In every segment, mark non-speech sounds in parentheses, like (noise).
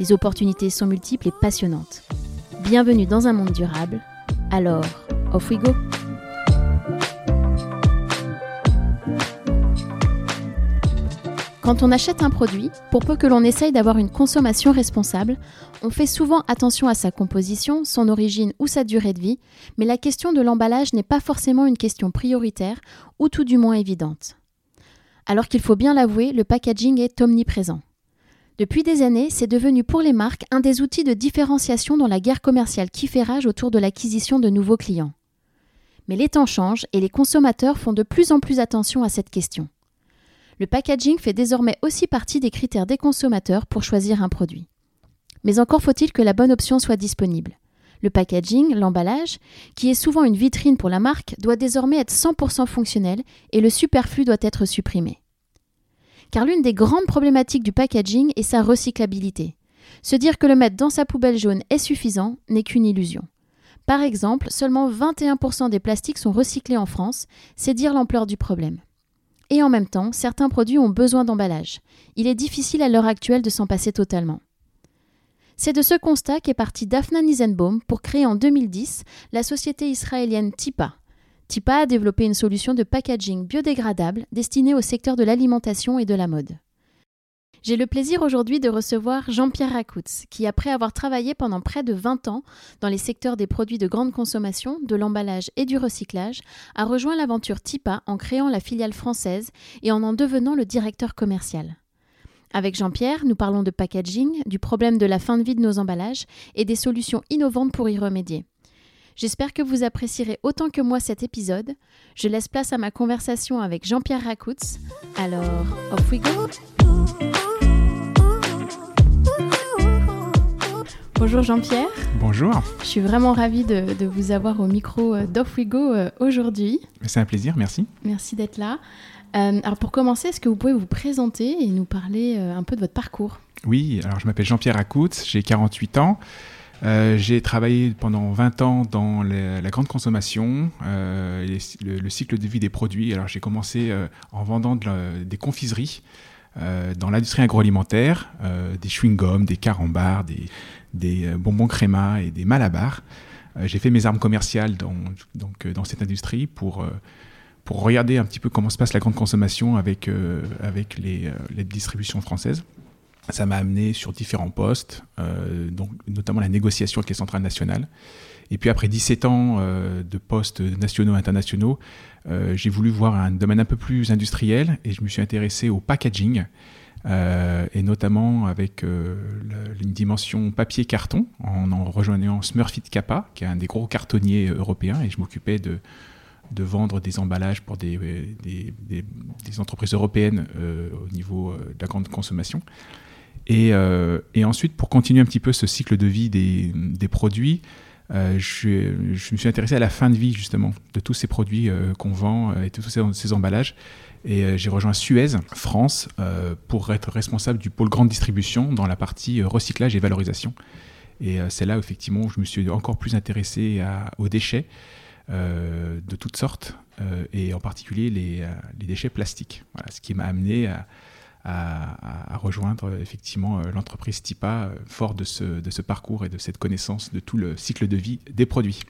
Les opportunités sont multiples et passionnantes. Bienvenue dans un monde durable. Alors, off we go! Quand on achète un produit, pour peu que l'on essaye d'avoir une consommation responsable, on fait souvent attention à sa composition, son origine ou sa durée de vie, mais la question de l'emballage n'est pas forcément une question prioritaire ou tout du moins évidente. Alors qu'il faut bien l'avouer, le packaging est omniprésent. Depuis des années, c'est devenu pour les marques un des outils de différenciation dans la guerre commerciale qui fait rage autour de l'acquisition de nouveaux clients. Mais les temps changent et les consommateurs font de plus en plus attention à cette question. Le packaging fait désormais aussi partie des critères des consommateurs pour choisir un produit. Mais encore faut-il que la bonne option soit disponible. Le packaging, l'emballage, qui est souvent une vitrine pour la marque, doit désormais être 100% fonctionnel et le superflu doit être supprimé. Car l'une des grandes problématiques du packaging est sa recyclabilité. Se dire que le mettre dans sa poubelle jaune est suffisant n'est qu'une illusion. Par exemple, seulement 21% des plastiques sont recyclés en France, c'est dire l'ampleur du problème. Et en même temps, certains produits ont besoin d'emballage. Il est difficile à l'heure actuelle de s'en passer totalement. C'est de ce constat qu'est parti Daphna Nisenbaum pour créer en 2010 la société israélienne Tipa. Tipa a développé une solution de packaging biodégradable destinée au secteur de l'alimentation et de la mode. J'ai le plaisir aujourd'hui de recevoir Jean-Pierre Racoutz, qui, après avoir travaillé pendant près de 20 ans dans les secteurs des produits de grande consommation, de l'emballage et du recyclage, a rejoint l'aventure TIPA en créant la filiale française et en en devenant le directeur commercial. Avec Jean-Pierre, nous parlons de packaging, du problème de la fin de vie de nos emballages et des solutions innovantes pour y remédier. J'espère que vous apprécierez autant que moi cet épisode. Je laisse place à ma conversation avec Jean-Pierre Racoutz. Alors, off we go! Bonjour Jean-Pierre. Bonjour. Je suis vraiment ravie de, vous avoir au micro euh, d'Off We Go euh, aujourd'hui. C'est un plaisir, merci. Merci d'être là. Euh, alors pour commencer, est-ce que vous pouvez vous présenter et nous parler un peu de votre parcours? Oui, alors je m'appelle Jean-Pierre Acoutz, j'ai 48 ans. J'ai travaillé pendant 20 ans dans la grande consommation, le, cycle de vie des produits. Alors j'ai commencé en vendant des confiseries dans l'industrie agroalimentaire, des chewing-gums, des carambars, des, euh, bonbons créma et des malabars. Euh, j'ai fait mes armes commerciales dans, euh, cette industrie pour, regarder un petit peu comment se passe la grande consommation avec, les distributions françaises. Ça m'a amené sur différents postes, donc, notamment la négociation avec les centrales nationales. Et puis après 17 ans de postes nationaux et internationaux, j'ai voulu voir un domaine un peu plus industriel et je me suis intéressé au packaging. Euh, et notamment avec euh, une dimension papier-carton, en, en rejoignant Smurfit Kappa, qui est un des gros cartonniers européens, et je m'occupais de, vendre des emballages pour des, entreprises européennes euh, au niveau de la grande consommation. Et, et, ensuite, pour continuer un petit peu ce cycle de vie des, produits, je, je, me suis intéressé à la fin de vie justement de tous ces produits qu'on vend et tous ces, emballages. Et euh, j'ai rejoint Suez, France, euh, pour être responsable du pôle grande distribution dans la partie euh, recyclage et valorisation. Et c'est là, effectivement, où je me suis encore plus intéressé aux déchets de toutes sortes, et en particulier les, déchets plastiques. Voilà, ce qui m'a amené à, rejoindre effectivement l'entreprise TIPA, fort de ce, de ce parcours et de cette connaissance de tout le cycle de vie des produits.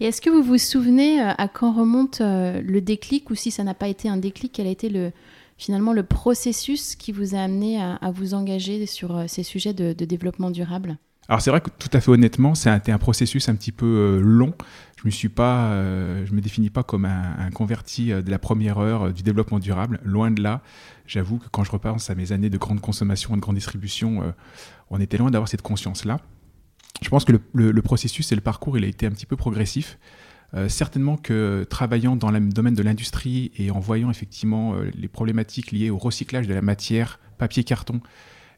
Et est-ce que vous vous souvenez euh, à quand remonte euh, le déclic ou si ça n'a pas été un déclic, quel a été le, finalement le processus qui vous a amené à, vous engager sur euh, ces sujets de, développement durable? Alors c'est vrai que tout à fait honnêtement, c'est un, un, processus un petit peu long. Je me je me définis pas comme un, converti de la première heure du développement durable. Loin de là. J'avoue que quand je repense à mes années de grande consommation et de grande distribution, on était loin d'avoir cette conscience-là. Je pense que le, processus et le parcours, il a été un petit peu progressif. Euh, certainement que travaillant dans le domaine de l'industrie et en voyant effectivement euh, les problématiques liées au recyclage de la matière, papier, carton,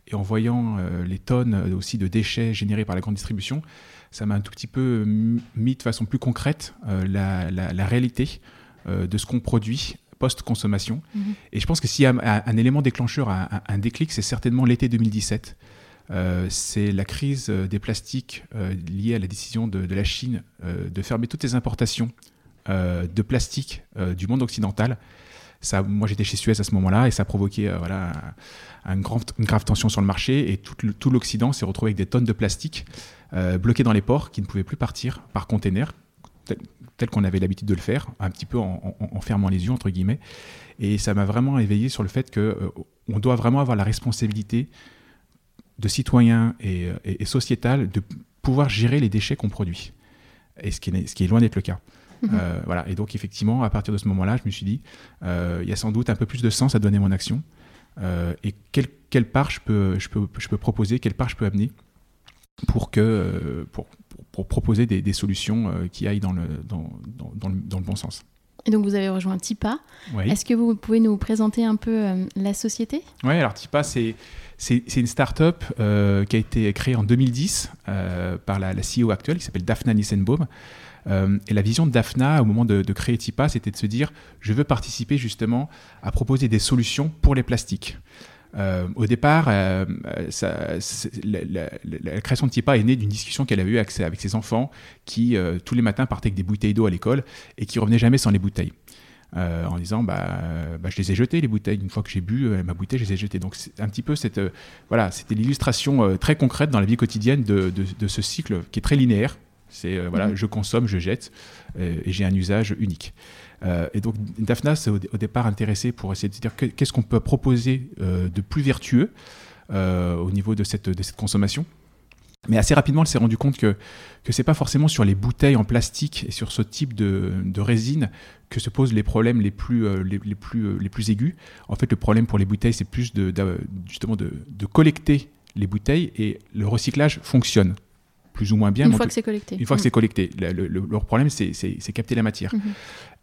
et en voyant les tonnes aussi de déchets générés par la grande distribution, ça m'a un tout petit peu mis de façon plus concrète la, réalité de ce qu'on produit post-consommation. Mhm. Et je pense que s'il y a un, élément déclencheur, un, déclic, c'est certainement l'été 2017. Euh, c'est la crise euh, des plastiques euh, liée à la décision de, la Chine de fermer toutes les importations de plastique du monde occidental. Moi, j'étais chez Suez à ce moment-là et ça a provoqué voilà, un, grand, une grave tension sur le marché et tout, l'Occident s'est retrouvé avec des tonnes de plastique bloquées dans les ports qui ne pouvaient plus partir par container tel qu'on avait l'habitude de le faire, un petit peu en, fermant les yeux, entre guillemets. Et ça m'a vraiment éveillé sur le fait qu'on euh, doit vraiment avoir la responsabilité de citoyen et, et, sociétal de pouvoir gérer les déchets qu'on produit. Et ce qui est loin d'être le cas. Euh, voilà. Et donc, effectivement, à partir de ce moment-là, je me suis dit, euh, il y a sans doute un peu plus de sens à donner mon action. et quelle, quelle, part je peux, je, peux, je peux proposer, quelle part je peux amener pour, que, pour, pour proposer des, solutions euh, qui aillent dans le, dans, dans, le, dans, le, bon sens. Et donc vous avez rejoint TIPA. Est-ce que vous pouvez nous présenter un peu euh, la société? Oui, alors TIPA, c'est, c'est, une start-up euh, qui a été créée en 2010 par la, la, CEO actuelle qui s'appelle Daphna Nissenbaum. Et la vision de Daphna au moment de, créer TIPA, c'était de se dire je veux participer justement à proposer des solutions pour les plastiques. Euh, au départ, euh, la, création de Tipa est née d'une discussion qu'elle avait eue avec, ses enfants qui, euh, tous les matins, partaient avec des bouteilles d'eau à l'école et qui revenaient jamais sans les bouteilles. en disant bah, bah, je les ai jetées les bouteilles une fois que j'ai bu ma bouteille je les ai jetées donc c'est un petit peu cette voilà c'était l'illustration très concrète dans la vie quotidienne de, ce cycle qui est très linéaire c'est voilà mmh. je consomme je jette et j'ai un usage unique euh, et donc Daphna s'est au, départ intéressée pour essayer de dire qu'est-ce qu'on peut proposer euh, de plus vertueux euh, au niveau de cette, de cette consommation. Mais assez rapidement, elle s'est rendue compte que que c'est pas forcément sur les bouteilles en plastique et sur ce type de, de résine que se posent les problèmes les plus, les, les, plus, les plus aigus. En fait, le problème pour les bouteilles, c'est plus de, justement de, de, collecter les bouteilles et le recyclage fonctionne plus ou moins bien. Une fois que c'est collecté. Une fois que c'est mm. collecté. Le, leur problème, c'est capter la matière. Mm-hmm.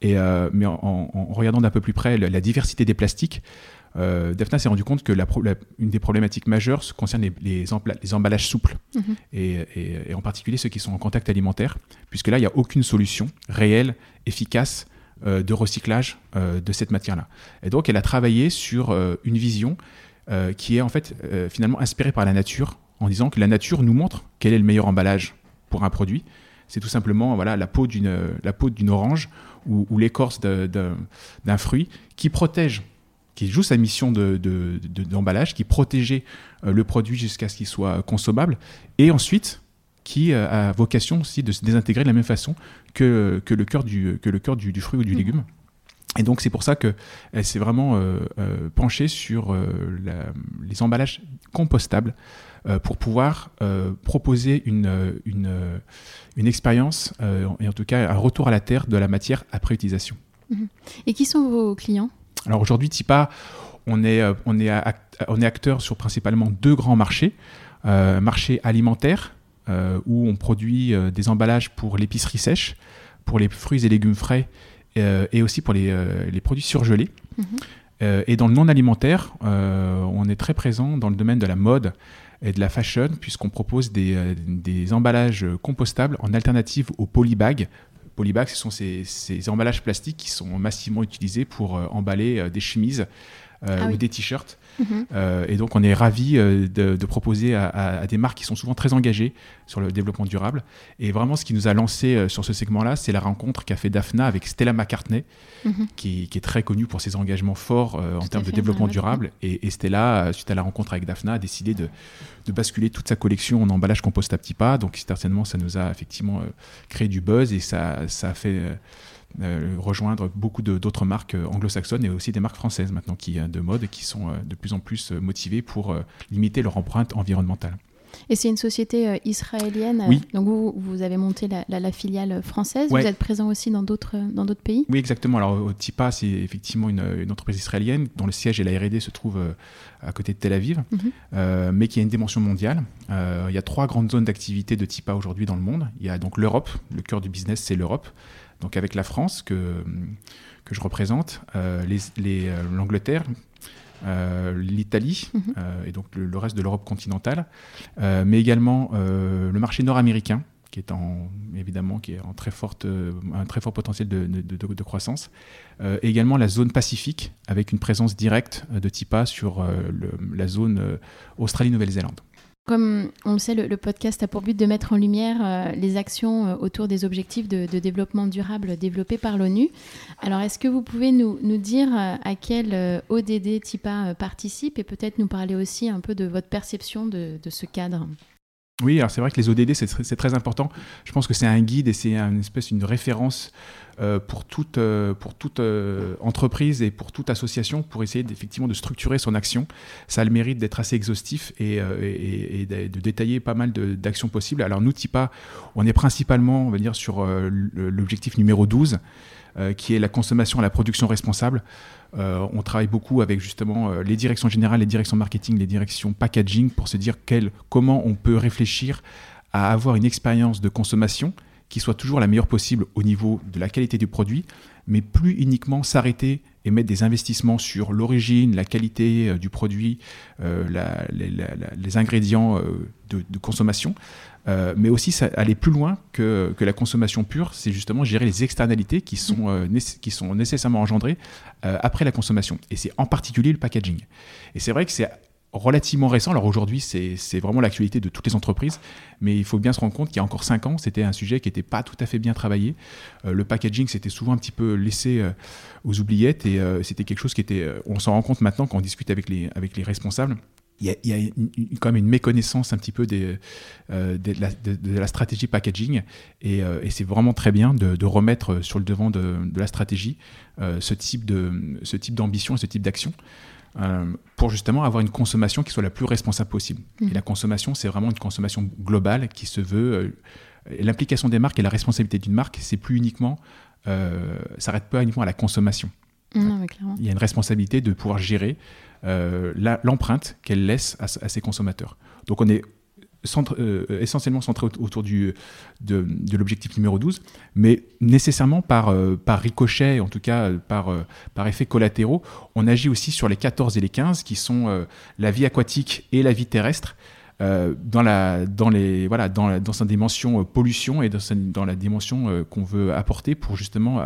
Et, euh, mais en, regardant d'un peu plus près la, diversité des plastiques, euh, Daphna s'est rendu compte que la, une des problématiques majeures concerne les, les, emballages souples, mm-hmm. et, et, en particulier ceux qui sont en contact alimentaire, puisque là, il n'y a aucune solution réelle, efficace euh, de recyclage euh, de cette matière-là. Et donc, elle a travaillé sur une vision qui est en fait finalement inspirée par la nature, en disant que la nature nous montre quel est le meilleur emballage pour un produit. C'est tout simplement voilà, la peau d'une orange ou, ou l'écorce d'un fruit qui protège, qui joue sa mission d'emballage, de, qui protégeait euh, le produit jusqu'à ce qu'il soit consommable, et ensuite qui euh, a vocation aussi de se désintégrer de la même façon que, que le cœur du, que le cœur du, fruit ou du mmh. légume. Et donc c'est pour ça qu'elle s'est vraiment euh, penchée sur les emballages compostables euh, pour pouvoir euh, proposer une, une, une expérience, euh, et en tout cas un retour à la terre de la matière après utilisation. Mhm. Et qui sont vos clients? Alors aujourd'hui, TIPA, on est, on, est on est acteur sur principalement deux grands marchés. Euh, marché alimentaire, où on produit des emballages pour l'épicerie sèche, pour les fruits et légumes frais, et aussi pour les, les produits surgelés. Mhm. et dans le non alimentaire, on est très présent dans le domaine de la mode, et de la fashion, puisqu'on propose des, euh, emballages compostables en alternative aux polybags. Polybags, ce sont ces, ces, emballages plastiques qui sont massivement utilisés pour euh, emballer euh, des chemises ah ou des t-shirts. Mhm. Euh, et donc, on est ravi euh, de, proposer à, des marques qui sont souvent très engagées sur le développement durable. Et vraiment, ce qui nous a lancé euh, sur ce segment-là, c'est la rencontre qu'a fait Daphna avec Stella McCartney, mhm. qui, est très connue pour ses engagements forts en termes de développement durable. Et, Stella, suite à la rencontre avec Daphna, a décidé de, basculer toute sa collection en emballage compost à petits pas. Donc, certainement, ça nous a effectivement créé du buzz et ça, ça a fait euh, rejoindre beaucoup d'autres marques euh, anglo-saxonnes et aussi des marques françaises maintenant qui, euh, de mode qui sont de plus en plus motivées pour limiter leur empreinte environnementale. Et c'est une société israélienne. Oui. Donc vous, vous avez monté la, filiale française. Vous êtes présent aussi dans d'autres dans d'autres pays? Oui, exactement. Alors TIPA, c'est effectivement une, entreprise israélienne dont le siège et la R&D se trouvent à côté de Tel Aviv, mhm. mais qui a une dimension mondiale. il y a trois grandes zones d'activité de TIPA aujourd'hui dans le monde. Il y a donc l'Europe. Le cœur du business, c'est l'Europe donc avec la France que, que je représente, euh, euh, l'Angleterre, l'Italie mhm. et donc le, reste de l'Europe continentale, mais également le marché nord-américain qui est en, évidemment qui est en très forte, un très fort potentiel de, de, croissance. également la zone Pacifique, avec une présence directe de TIPA sur la zone Australie-Nouvelle-Zélande. Comme on le sait, le, podcast a pour but de mettre en lumière euh, les actions euh, autour des objectifs de, développement durable développés par l'ONU. Alors, est-ce que vous pouvez nous, dire euh, à quel ODD TIPA participe et peut-être nous parler aussi un peu de votre perception de ce cadre? Oui, alors c'est vrai que les ODD, c'est très, important. Je pense que c'est un guide et c'est une espèce, une référence euh, pour toute, euh, pour toute euh, entreprise et pour toute association pour essayer effectivement de structurer son action. Ça a le mérite d'être assez exhaustif et, de détailler pas mal d'actions possibles. Alors nous, TIPA, on est principalement, on va dire, sur l'objectif numéro 12, qui est la consommation et la production responsable. Euh, on travaille beaucoup avec justement euh, les directions générales, les directions marketing, les directions packaging pour se dire comment on peut réfléchir à avoir une expérience de consommation qui soit toujours la meilleure possible au niveau de la qualité du produit, mais plus uniquement s'arrêter et mettre des investissements sur l'origine, la qualité euh, du produit, les, ingrédients de, consommation, euh, mais aussi ça, aller plus loin que, que la consommation pure, c'est justement gérer les externalités qui sont, euh, qui sont nécessairement engendrées euh, après la consommation. Et c'est en particulier le packaging. Et c'est vrai que c'est relativement récent. Alors aujourd'hui, c'est vraiment l'actualité de toutes les entreprises, mais il faut bien se rendre compte qu'il y a encore 5 ans, c'était un sujet qui n'était pas tout à fait bien travaillé. le packaging, c'était souvent un petit peu laissé aux oubliettes et c'était quelque chose qui était... on s'en rend compte maintenant quand on discute avec les, avec les responsables il y a, quand même une méconnaissance un petit peu des, euh, de, la, stratégie packaging euh, et, c'est vraiment très bien de, remettre sur le devant de, la stratégie euh, ce type d'ambition et ce type d'action pour justement avoir une consommation qui soit la plus responsable possible. Mmh. Et la consommation, c'est vraiment une consommation globale qui se veut. L'implication des marques et la responsabilité d'une marque, c'est plus uniquement, s'arrête pas uniquement à la consommation. il y a une responsabilité de pouvoir gérer euh, l'empreinte qu'elle laisse à, ses consommateurs. Donc on est euh, essentiellement centré autour du, de, l'objectif numéro 12, mais nécessairement par, euh, par ricochet, en tout cas par, par effet collatéraux, on agit aussi sur les 14 et les 15, qui sont la vie aquatique et la vie terrestre. dans, la, dans, les, voilà, dans, dans sa dimension pollution et dans, dans la dimension qu'on veut apporter pour justement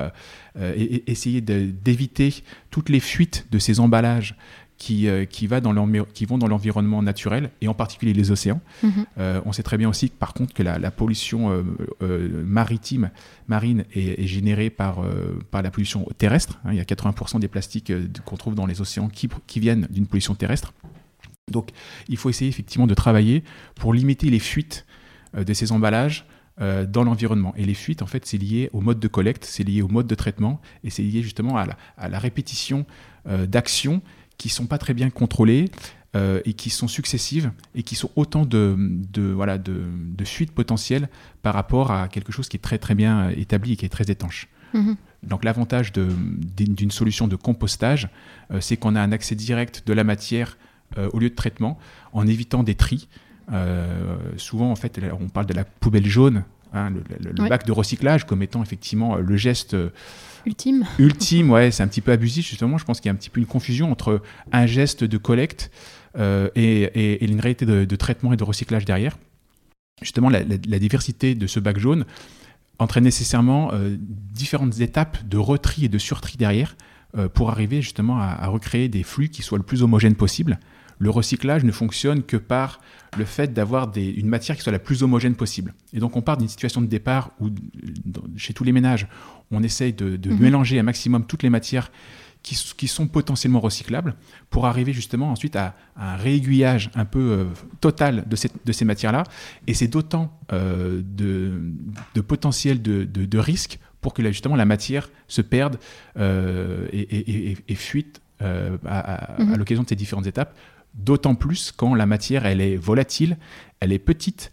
essayer d'éviter toutes les fuites de ces emballages qui, euh, qui, va dans qui vont dans l'environnement naturel et en particulier les océans. Mhm. Euh, on sait très bien aussi, par contre, que la, pollution euh, maritime, marine est, générée par, par la pollution terrestre. Hein. il y a 80% des plastiques qu'on trouve dans les océans qui, qui viennent d'une pollution terrestre. Donc, il faut essayer effectivement de travailler pour limiter les fuites de ces emballages dans l'environnement. Et les fuites, en fait, c'est lié au mode de collecte, c'est lié au mode de traitement, et c'est lié justement à la, à la répétition d'actions qui sont pas très bien contrôlées euh, et qui sont successives et qui sont autant de, de voilà, de, de, fuites potentielles par rapport à quelque chose qui est très très bien établi et qui est très étanche. Mhm. Donc l'avantage d'une solution de compostage, euh, c'est qu'on a un accès direct de la matière euh, au lieu de traitement en évitant des tris. souvent, en fait, on parle de la poubelle jaune, hein, le, bac de recyclage comme étant effectivement le geste Ultime. Ultime, ouais, c'est un petit peu abusif, justement. Je pense qu'il y a un petit peu une confusion entre un geste de collecte euh, et, une réalité de, traitement et de recyclage derrière. Justement, la, diversité de ce bac jaune entraîne nécessairement euh, différentes étapes de retri et de surtri derrière euh, pour arriver justement à, à, recréer des flux qui soient le plus homogènes possible le recyclage ne fonctionne que par le fait d'avoir une matière qui soit la plus homogène possible. Et donc on part d'une situation de départ où, chez tous les ménages, on essaye de, mhm. mélanger un maximum toutes les matières qui, sont potentiellement recyclables pour arriver justement ensuite à, un réaiguillage un peu euh, total de, ces matières-là. Et c'est d'autant euh, de, potentiel de, risque pour que justement la matière se perde euh, et, fuite à, à mhm. l'occasion de ces différentes étapes D'autant plus quand la matière, elle est volatile, elle est petite.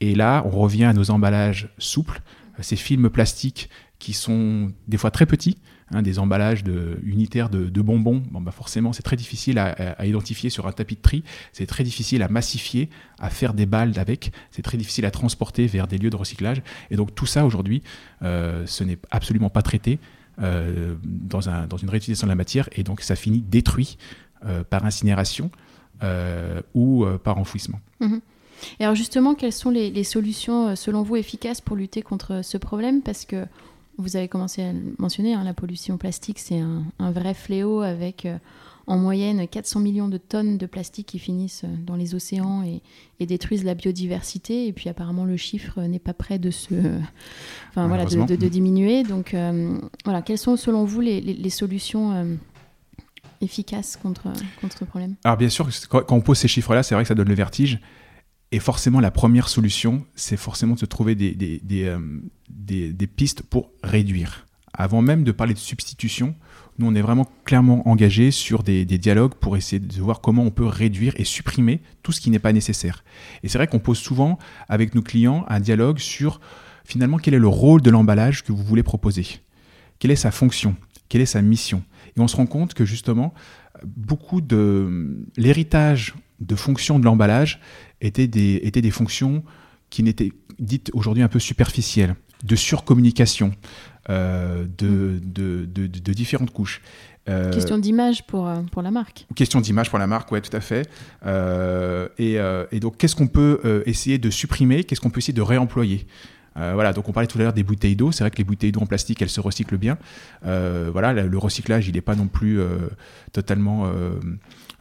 Et là, on revient à nos emballages souples, ces films plastiques qui sont des fois très petits, hein, des emballages de, unitaires de, bonbons. Bon, bah forcément, c'est très difficile à, identifier sur un tapis de tri, c'est très difficile à massifier, à faire des balles avec, c'est très difficile à transporter vers des lieux de recyclage. Et donc tout ça, aujourd'hui, euh, ce n'est absolument pas traité. Euh, dans, un, dans, une réutilisation de la matière et donc ça finit détruit par incinération ou par enfouissement. Mhm. Et alors justement, quelles sont les, solutions, selon vous, efficaces pour lutter contre ce problème? Parce que vous avez commencé à le mentionner, hein, la pollution plastique, c'est un, un, vrai fléau avec en moyenne 400 millions de tonnes de plastique qui finissent dans les océans et, détruisent la biodiversité. Et puis apparemment le chiffre n'est pas prêt de se, enfin, voilà, de, diminuer. Donc euh, voilà, quelles sont selon vous les, solutions efficaces contre, contre problème Alors bien sûr, quand on pose ces chiffres-là, c'est vrai que ça donne le vertige. Et forcément, la première solution, c'est forcément de se trouver des, euh, pistes pour réduire. Avant même de parler de substitution, nous, on est vraiment clairement engagé sur des, dialogues pour essayer de voir comment on peut réduire et supprimer tout ce qui n'est pas nécessaire. Et c'est vrai qu'on pose souvent avec nos clients un dialogue sur finalement quel est le rôle de l'emballage que vous voulez proposer? Quelle est sa fonction? Quelle est sa mission? Et on se rend compte que justement, beaucoup de l'héritage de fonctions de l'emballage étaient des, étaient des fonctions qui n'étaient dites aujourd'hui un peu superficielles, de surcommunication, euh, de, de, de, différentes couches. Euh, question d'image pour, euh, pour la marque. Question d'image pour la marque, oui, tout à fait. et, et, donc, qu'est-ce qu'on peut essayer de supprimer? Qu'est-ce qu'on peut essayer de réemployer? Voilà, donc on parlait tout à l'heure des bouteilles d'eau. C'est vrai que les bouteilles d'eau en plastique, elles se recyclent bien. voilà, le recyclage, il n'est pas non plus totalement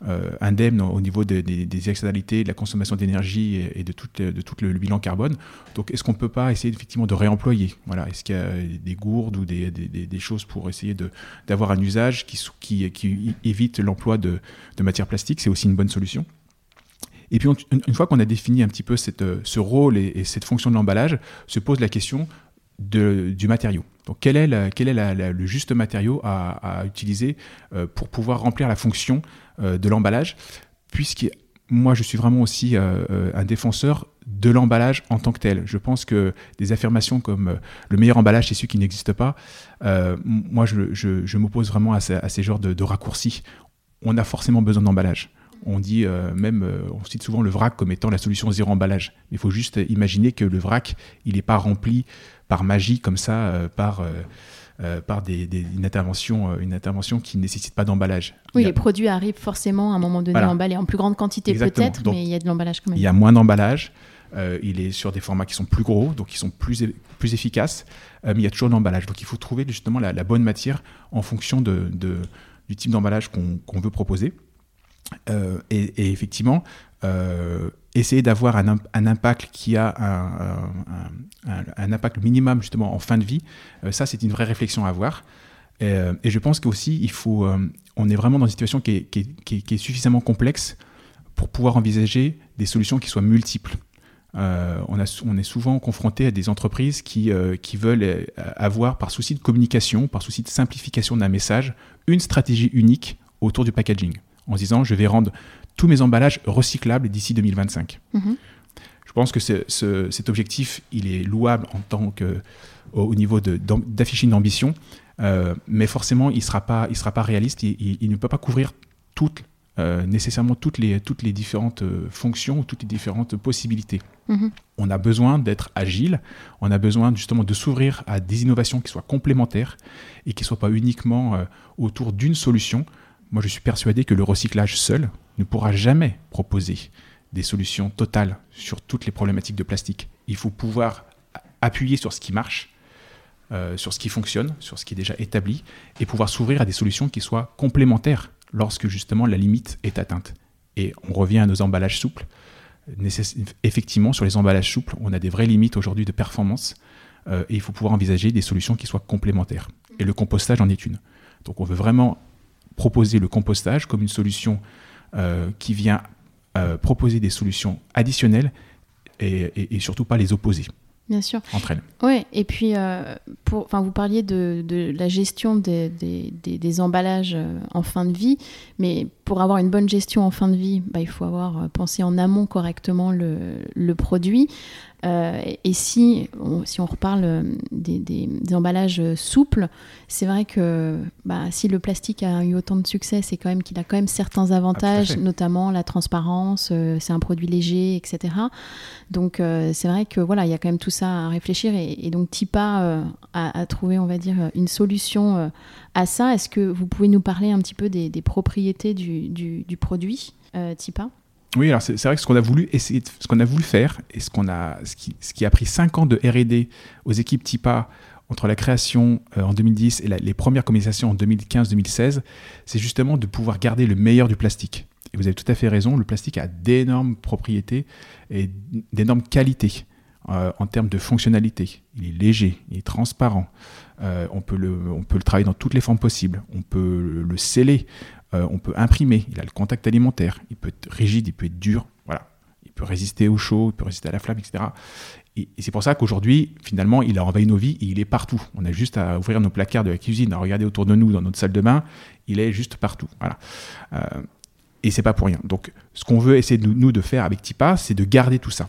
euh, indemne au niveau des externalités, de la consommation d'énergie et, de tout, le, bilan carbone. Donc, est-ce qu'on ne peut pas essayer effectivement de réemployer? Voilà, Est-ce qu'il y a des gourdes ou des, choses pour essayer d'avoir un usage qui évite l'emploi de, de matières plastiques? C'est aussi une bonne solution. Et puis, une, fois qu'on a défini un petit peu cette, ce rôle et, cette fonction de l'emballage, se pose la question du matériau. Donc, quel est, le juste matériau à, utiliser euh, pour pouvoir remplir la fonction euh, de l'emballage, puisque moi je suis vraiment aussi euh, euh, un défenseur de l'emballage en tant que tel. Je pense que des affirmations comme le meilleur emballage c'est celui qui n'existe pas, moi je, m'oppose vraiment à, ces genres de, raccourcis. On a forcément besoin d'emballage. On dit même, on cite souvent le vrac comme étant la solution zéro emballage. Il faut juste imaginer que le vrac, il n'est pas rempli par magie comme ça, par euh, par des, une, intervention, euh, une intervention qui ne nécessite pas d'emballage. Oui, les produits arrivent forcément à un moment donné emballés en plus grande quantité peut-être, mais il y a de l'emballage quand même. Il y a moins d'emballage. Euh, il est sur des formats qui sont plus gros, donc qui sont plus, plus efficaces, mais il y a toujours de l'emballage. Donc il faut trouver justement la, bonne matière en fonction de, du type d'emballage qu'on veut proposer. Et, effectivement, essayer d'avoir un, impact qui a un, impact minimum justement en fin de vie, euh, ça c'est une vraie réflexion à avoir. Euh, et je pense qu'aussi, il faut, euh, on est vraiment dans une situation qui est, suffisamment complexe pour pouvoir envisager des solutions qui soient multiples. on, est souvent confronté à des entreprises qui veulent avoir, par souci de communication, par souci de simplification d'un message, une stratégie unique autour du packaging, en se disant je vais rendre tous mes emballages recyclables d'ici 2025. Mhm. Je pense que cet objectif, il est louable en tant que, au, niveau d'afficher une ambition, euh, mais forcément, il ne sera, pas, il sera pas réaliste. Il, ne peut pas couvrir toutes, euh, nécessairement toutes les, toutes les différentes euh, fonctions, toutes les différentes possibilités. Mhm. On a besoin d'être agile, on a besoin justement de s'ouvrir à des innovations qui soient complémentaires et qui ne soient pas uniquement autour d'une solution. Moi, je suis persuadé que le recyclage seul ne pourra jamais proposer des solutions totales sur toutes les problématiques de plastique. Il faut pouvoir appuyer sur ce qui marche, euh, sur ce qui fonctionne, sur ce qui est déjà établi, et pouvoir s'ouvrir à des solutions qui soient complémentaires lorsque justement la limite est atteinte. Et on revient à nos emballages souples. effectivement, sur les emballages souples, on a des vraies limites aujourd'hui de performance, euh, et il faut pouvoir envisager des solutions qui soient complémentaires. Et le compostage en est une. Donc on veut vraiment proposer le compostage comme une solution euh, qui vient euh, proposer des solutions additionnelles et, surtout pas les opposer. Bien sûr. Entre elles. Oui, et puis euh, pour, vous parliez de, de, la gestion des, des, des, emballages en fin de vie, mais pour avoir une bonne gestion en fin de vie, bah, il faut avoir pensé en amont correctement le, le produit. Et si on, si on reparle des, emballages souples, c'est vrai que bah, si le plastique a eu autant de succès, c'est quand même qu'il a quand même certains avantages, notamment la transparence, c'est un produit léger, etc. Donc c'est vrai que voilà, il y a quand même tout ça à réfléchir et, donc Tipa a, trouvé, on va dire, une solution à ça. Est-ce que vous pouvez nous parler un petit peu des, propriétés du, du produit Tipa? Oui, alors c'est vrai que ce qu'on a voulu essayer, ce qu'on a voulu faire, et ce qu'on a, ce qui, a pris 5 ans de R&D aux équipes TIPA entre la création euh, en 2010 et les premières communications en 2015-2016, c'est justement de pouvoir garder le meilleur du plastique. Et vous avez tout à fait raison, le plastique a d'énormes propriétés et d'énormes qualités euh, en termes de fonctionnalité. Il est léger, il est transparent, euh, on, peut le, on peut le travailler dans toutes les formes possibles, on peut le sceller, euh, on peut imprimer, il a le contact alimentaire, il peut être rigide, il peut être dur, voilà. Il peut résister au chaud, il peut résister à la flamme, etc. Et, c'est pour ça qu'aujourd'hui, finalement, il a envahi nos vies et il est partout. On a juste à ouvrir nos placards de la cuisine, à regarder autour de nous dans notre salle de bain, il est juste partout. Voilà. Euh, et c'est pas pour rien. Donc, ce qu'on veut essayer de nous de faire avec Tipa, c'est de garder tout ça.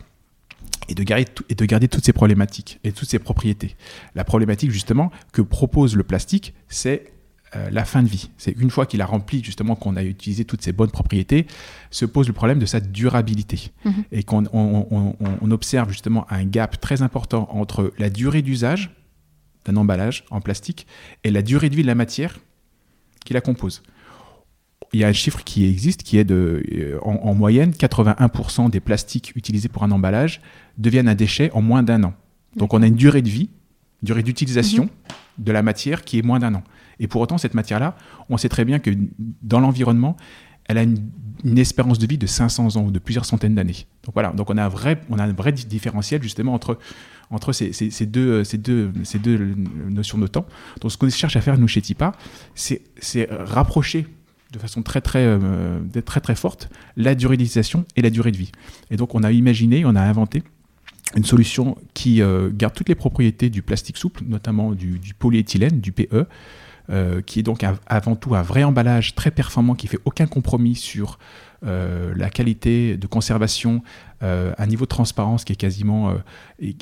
Et de, garder et de garder toutes ces problématiques et toutes ces propriétés. La problématique justement que propose le plastique, c'est euh, la fin de vie. C'est une fois qu'il a rempli, justement, qu'on a utilisé toutes ses bonnes propriétés, se pose le problème de sa durabilité. Mhm. Et qu'on on, observe justement un gap très important entre la durée d'usage d'un emballage en plastique et la durée de vie de la matière qui la compose. Il y a un chiffre qui existe qui est de, euh, en, moyenne, 81% des plastiques utilisés pour un emballage deviennent un déchet en moins d'un an. Donc on a une durée de vie, durée d'utilisation mhm. de la matière qui est moins d'un an. Et pour autant, cette matière-là, on sait très bien que dans l'environnement, elle a une, espérance de vie de 500 ans ou de plusieurs centaines d'années. Donc voilà, donc on a un vrai, on a un vrai différentiel justement entre, entre ces, deux, ces, deux, ces deux notions de temps. Donc ce qu'on cherche à faire nous chez TIPA, c'est rapprocher de façon très très, euh, très très forte la durée d'utilisation et la durée de vie. Et donc on a imaginé, on a inventé une solution qui euh, garde toutes les propriétés du plastique souple, notamment du polyéthylène, du PE, euh, qui est donc avant tout un vrai emballage très performant qui fait aucun compromis sur euh, la qualité de conservation, euh, un niveau de transparence qui est quasiment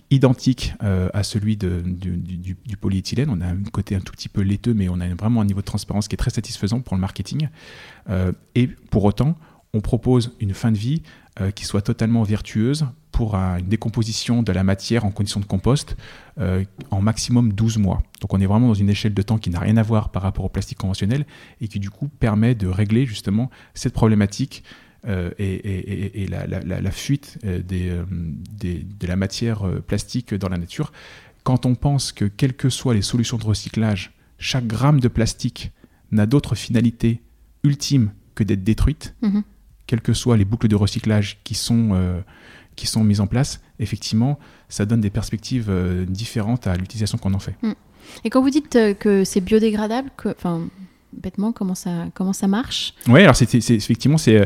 identique à celui de, du, polyéthylène. On a un côté un tout petit peu laiteux, mais on a vraiment un niveau de transparence qui est très satisfaisant pour le marketing. et pour autant, on propose une fin de vie qui soit totalement vertueuse pour une décomposition de la matière en conditions de compost euh, en maximum 12 mois. Donc on est vraiment dans une échelle de temps qui n'a rien à voir par rapport au plastique conventionnel et qui du coup permet de régler justement cette problématique euh, et, la, fuite euh, des, de la matière plastique dans la nature. Quand on pense que quelles que soient les solutions de recyclage, chaque gramme de plastique n'a d'autre finalité ultime que d'être détruite, mm-hmm. quelles que soient les boucles de recyclage qui sont qui sont mises en place, effectivement, ça donne des perspectives euh, différentes à l'utilisation qu'on en fait. Mm. Et quand vous dites euh, que c'est biodégradable, enfin, bêtement, comment ça, comment ça marche? Oui, alors c'est, effectivement, c'est, euh,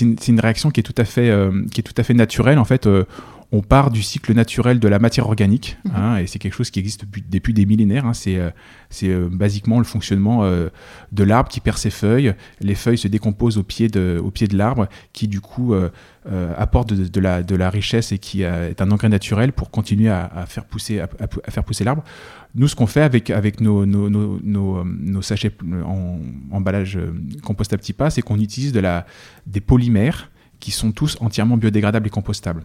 une, une, réaction qui est tout à fait, qui est tout à fait naturelle. En fait, on part du cycle naturel de la matière organique, mhm. hein, et c'est quelque chose qui existe depuis, des millénaires. Hein. c'est euh, euh, basiquement le fonctionnement euh, de l'arbre qui perd ses feuilles. Les feuilles se décomposent au pied de, au pied de l'arbre, qui du coup apporte de, la, de la richesse et qui est un engrais naturel pour continuer à, faire pousser, à, faire pousser l'arbre. Nous, ce qu'on fait avec, avec nos, nos, nos, nos, sachets en emballage compostable TIPA, c'est qu'on utilise de la, des polymères qui sont tous entièrement biodégradables et compostables.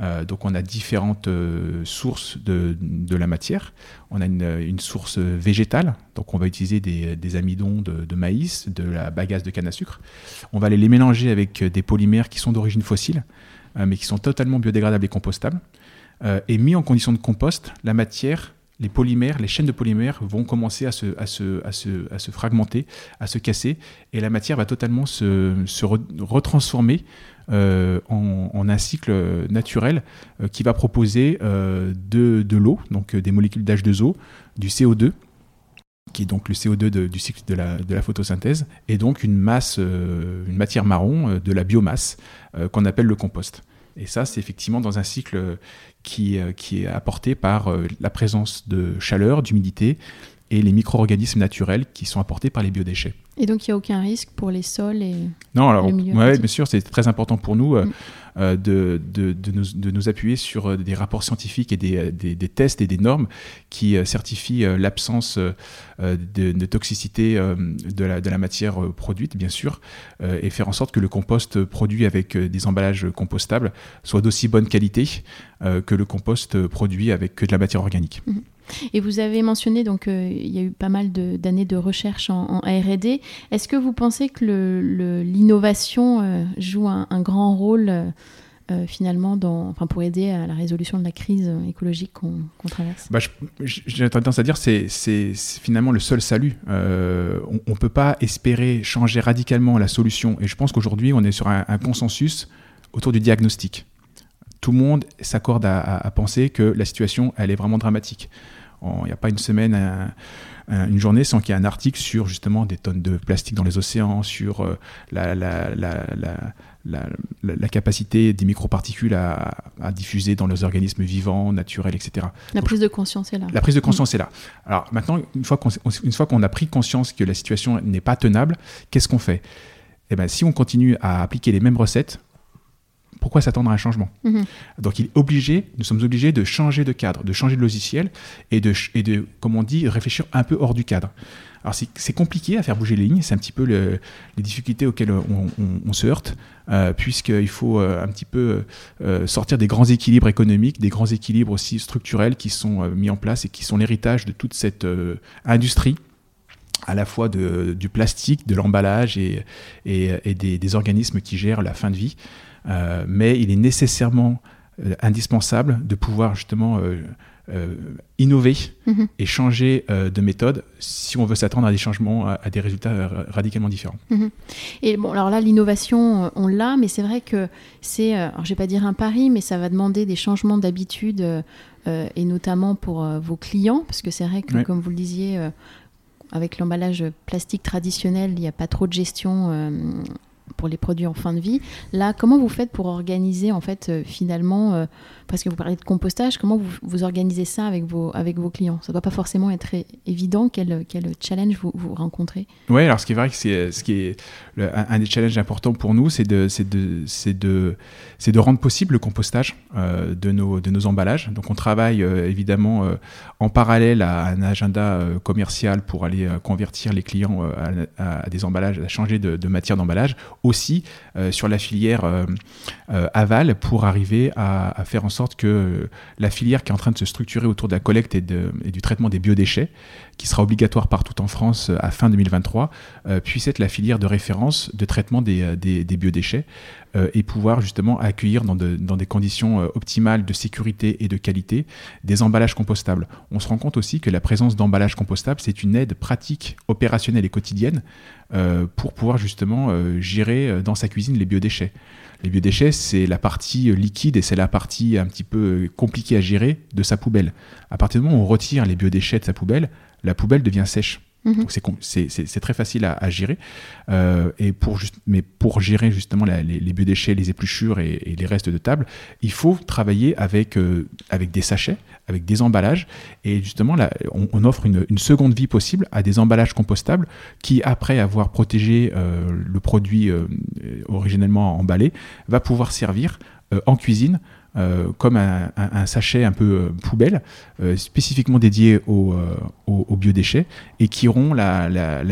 Euh, donc on a différentes euh, sources de, de, la matière. On a une, source végétale, donc on va utiliser des, des amidons de, de, maïs, de la bagasse de canne à sucre. On va les mélanger avec des polymères qui sont d'origine fossile, euh, mais qui sont totalement biodégradables et compostables. et mis en condition de compost, la matière, les polymères, les chaînes de polymères vont commencer à se, fragmenter, à se casser, et la matière va totalement se, retransformer euh, en, un cycle naturel euh, qui va proposer euh, de, l'eau, donc des molécules d'H2O, du CO2, qui est donc le CO2 du cycle de la, de la, photosynthèse, et donc une masse, une matière marron, de la biomasse, qu'on appelle le compost. Et ça, c'est effectivement dans un cycle qui, qui est apporté par la présence de chaleur, d'humidité, et les micro-organismes naturels qui sont apportés par les biodéchets. Et donc il n'y a aucun risque pour les sols et non, alors, ouais, bien sûr, c'est très important pour nous. Euh, mm. De, de, nous, appuyer sur des rapports scientifiques et des, tests et des normes qui certifient l'absence de, toxicité de la, matière produite, bien sûr, et faire en sorte que le compost produit avec des emballages compostables soit d'aussi bonne qualité que le compost produit avec de la matière organique. Mhm. Et vous avez mentionné, donc euh, il y a eu pas mal d'années de, recherche en, RD. Est-ce que vous pensez que l'innovation euh, joue un, grand rôle euh, finalement pour aider à la résolution de la crise écologique qu'on traverse? Bah, J'ai tendance à dire que c'est finalement le seul salut. on ne peut pas espérer changer radicalement la solution. Et je pense qu'aujourd'hui, on est sur un, un consensus autour du diagnostic tout le monde s'accorde à, penser que la situation, elle est vraiment dramatique. Il n'y a pas une semaine, une journée sans qu'il y ait un article sur justement des tonnes de plastique dans les océans, sur euh, la, la, capacité des microparticules à, à, diffuser dans les organismes vivants, naturels, etc. La prise de conscience est là. La prise de conscience est là. Alors maintenant, une fois qu'on a pris conscience que la situation n'est pas tenable, qu'est-ce qu'on fait? Eh ben, Si on continue à appliquer les mêmes recettes, pourquoi s'attendre à un changement mhm. Donc il est obligé, nous sommes obligés de changer de cadre, de changer de logiciel et de, et de comme on dit, réfléchir un peu hors du cadre. Alors c'est compliqué à faire bouger les lignes, c'est un petit peu les difficultés auxquelles on, se heurte, euh, puisqu'il faut euh, un petit peu euh, sortir des grands équilibres économiques, des grands équilibres aussi structurels qui sont mis en place et qui sont l'héritage de toute cette industrie à la fois du plastique, de l'emballage et, et, des, des, organismes qui gèrent la fin de vie. Euh, mais il est nécessairement euh, indispensable de pouvoir justement euh, innover mhm. et changer de méthode si on veut s'attendre à des changements, à, des résultats radicalement différents. Mhm. Et bon, alors là, l'innovation, on l'a, mais c'est vrai que c'est, alors je vais pas dire un pari, mais ça va demander des changements d'habitude et notamment pour vos clients, parce que c'est vrai que, comme vous le disiez, avec l'emballage plastique traditionnel, il n'y a pas trop de gestion pour les produits en fin de vie. Là, comment vous faites pour organiser en fait euh, finalement, euh, parce que vous parlez de compostage, comment vous, vous, organisez ça avec vos, avec vos clients? Ça ne doit pas forcément être évident. Quel, quel challenge vous, rencontrez Oui, alors ce qui est vrai c'est ce qui est un, des challenges importants pour nous, c'est de, de, de, de rendre possible le compostage euh, de, nos, de nos emballages. Donc on travaille évidemment en parallèle à un agenda commercial pour aller convertir les clients à, des emballages, à changer de, matière d'emballage aussi euh, sur la filière euh, euh, aval pour arriver à, faire en sorte que la filière qui est en train de se structurer autour de la collecte et, du traitement des biodéchets, qui sera obligatoire partout en France à fin 2023, puisse être la filière de référence de traitement des, biodéchets et pouvoir justement accueillir dans, des conditions optimales de sécurité et de qualité des emballages compostables. On se rend compte aussi que la présence d'emballages compostables, c'est une aide pratique, opérationnelle et quotidienne euh, pour pouvoir justement euh, gérer euh, dans sa cuisine les biodéchets. Les biodéchets, c'est la partie liquide et c'est la partie un petit peu compliquée à gérer de sa poubelle. À partir du moment où on retire les biodéchets de sa poubelle, la poubelle devient sèche. Mhm. c'est très facile à, gérer. Euh, et pour juste, mais pour gérer justement les, les, biodéchets, les épluchures et, les restes de table, il faut travailler avec, euh, avec des sachets, avec des emballages. Et justement, là, on, offre une, seconde vie possible à des emballages compostables qui, après avoir protégé euh, le produit originellement emballé, va pouvoir servir en cuisine euh, comme un, sachet un peu euh, poubelle, euh, spécifiquement dédié aux, biodéchets, et qui auront la,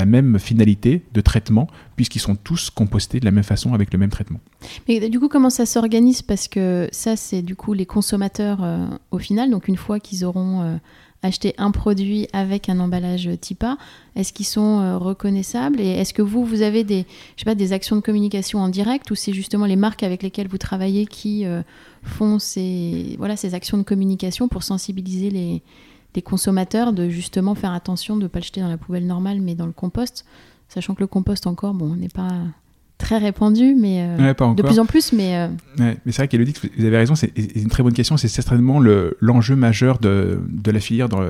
même finalité de traitement, puisqu'ils sont tous compostés de la même façon avec le même traitement. Mais du coup, comment ça s'organise? Parce que ça, c'est du coup les consommateurs au final, donc une fois qu'ils auront acheter un produit avec un emballage TIPA, est-ce qu'ils sont euh, reconnaissables et est-ce que vous, vous avez des, je sais pas, des actions de communication en direct ou c'est justement les marques avec lesquelles vous travaillez qui euh, font ces, voilà, ces actions de communication pour sensibiliser les, les consommateurs de justement faire attention de ne pas le jeter dans la poubelle normale mais dans le compost, sachant que le compost encore, bon, n'est pas très répandu, mais euh, de plus en plus. Mais, euh, mais c'est vrai qu'Elodie, vous avez raison, c'est une très bonne question. C'est certainement l'enjeu majeur de, de, la filière dans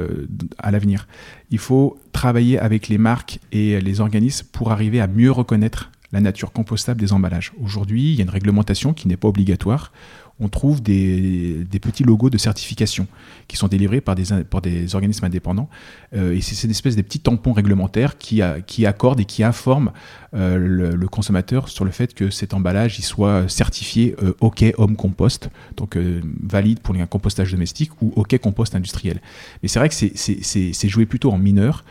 à l'avenir. Il faut travailler avec les marques et les organismes pour arriver à mieux reconnaître la nature compostable des emballages. Aujourd'hui, il y a une réglementation qui n'est pas obligatoire. On trouve des, petits logos de certification qui sont délivrés par des, des organismes indépendants. Euh, et c'est une espèce de petits tampons réglementaires qui, qui accordent et qui informent euh, le, consommateur sur le fait que cet emballage il soit certifié euh, OK Home Compost, donc valide pour un compostage domestique ou OK Compost industriel. Mais c'est vrai que c'est joué plutôt en mineur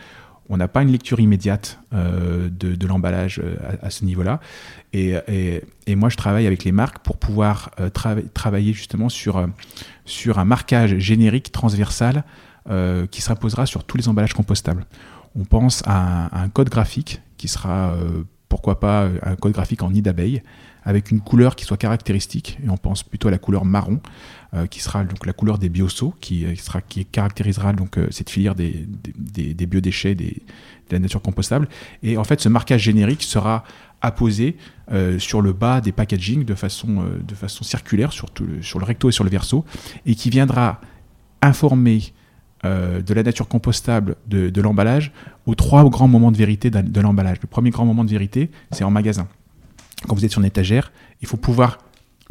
on n'a pas une lecture immédiate euh, de, l'emballage euh, à, ce niveau-là. Et, moi, je travaille avec les marques pour pouvoir euh, travailler justement sur, un marquage générique transversal qui s'imposera sur tous les emballages compostables. On pense à un, code graphique qui sera, pourquoi pas, un code graphique en nid d'abeille, avec une couleur qui soit caractéristique, et on pense plutôt à la couleur marron, qui sera donc la couleur des biosos, qui, sera, qui caractérisera donc cette filière des, biodéchets, de la nature compostable. Et en fait, ce marquage générique sera apposé euh, sur le bas des packaging de façon, euh, circulaire, sur le recto et sur le verso, et qui viendra informer euh, de la nature compostable de, l'emballage aux trois grands moments de vérité de l'emballage. Le premier grand moment de vérité, c'est en magasin. Quand vous êtes sur une étagère, il faut pouvoir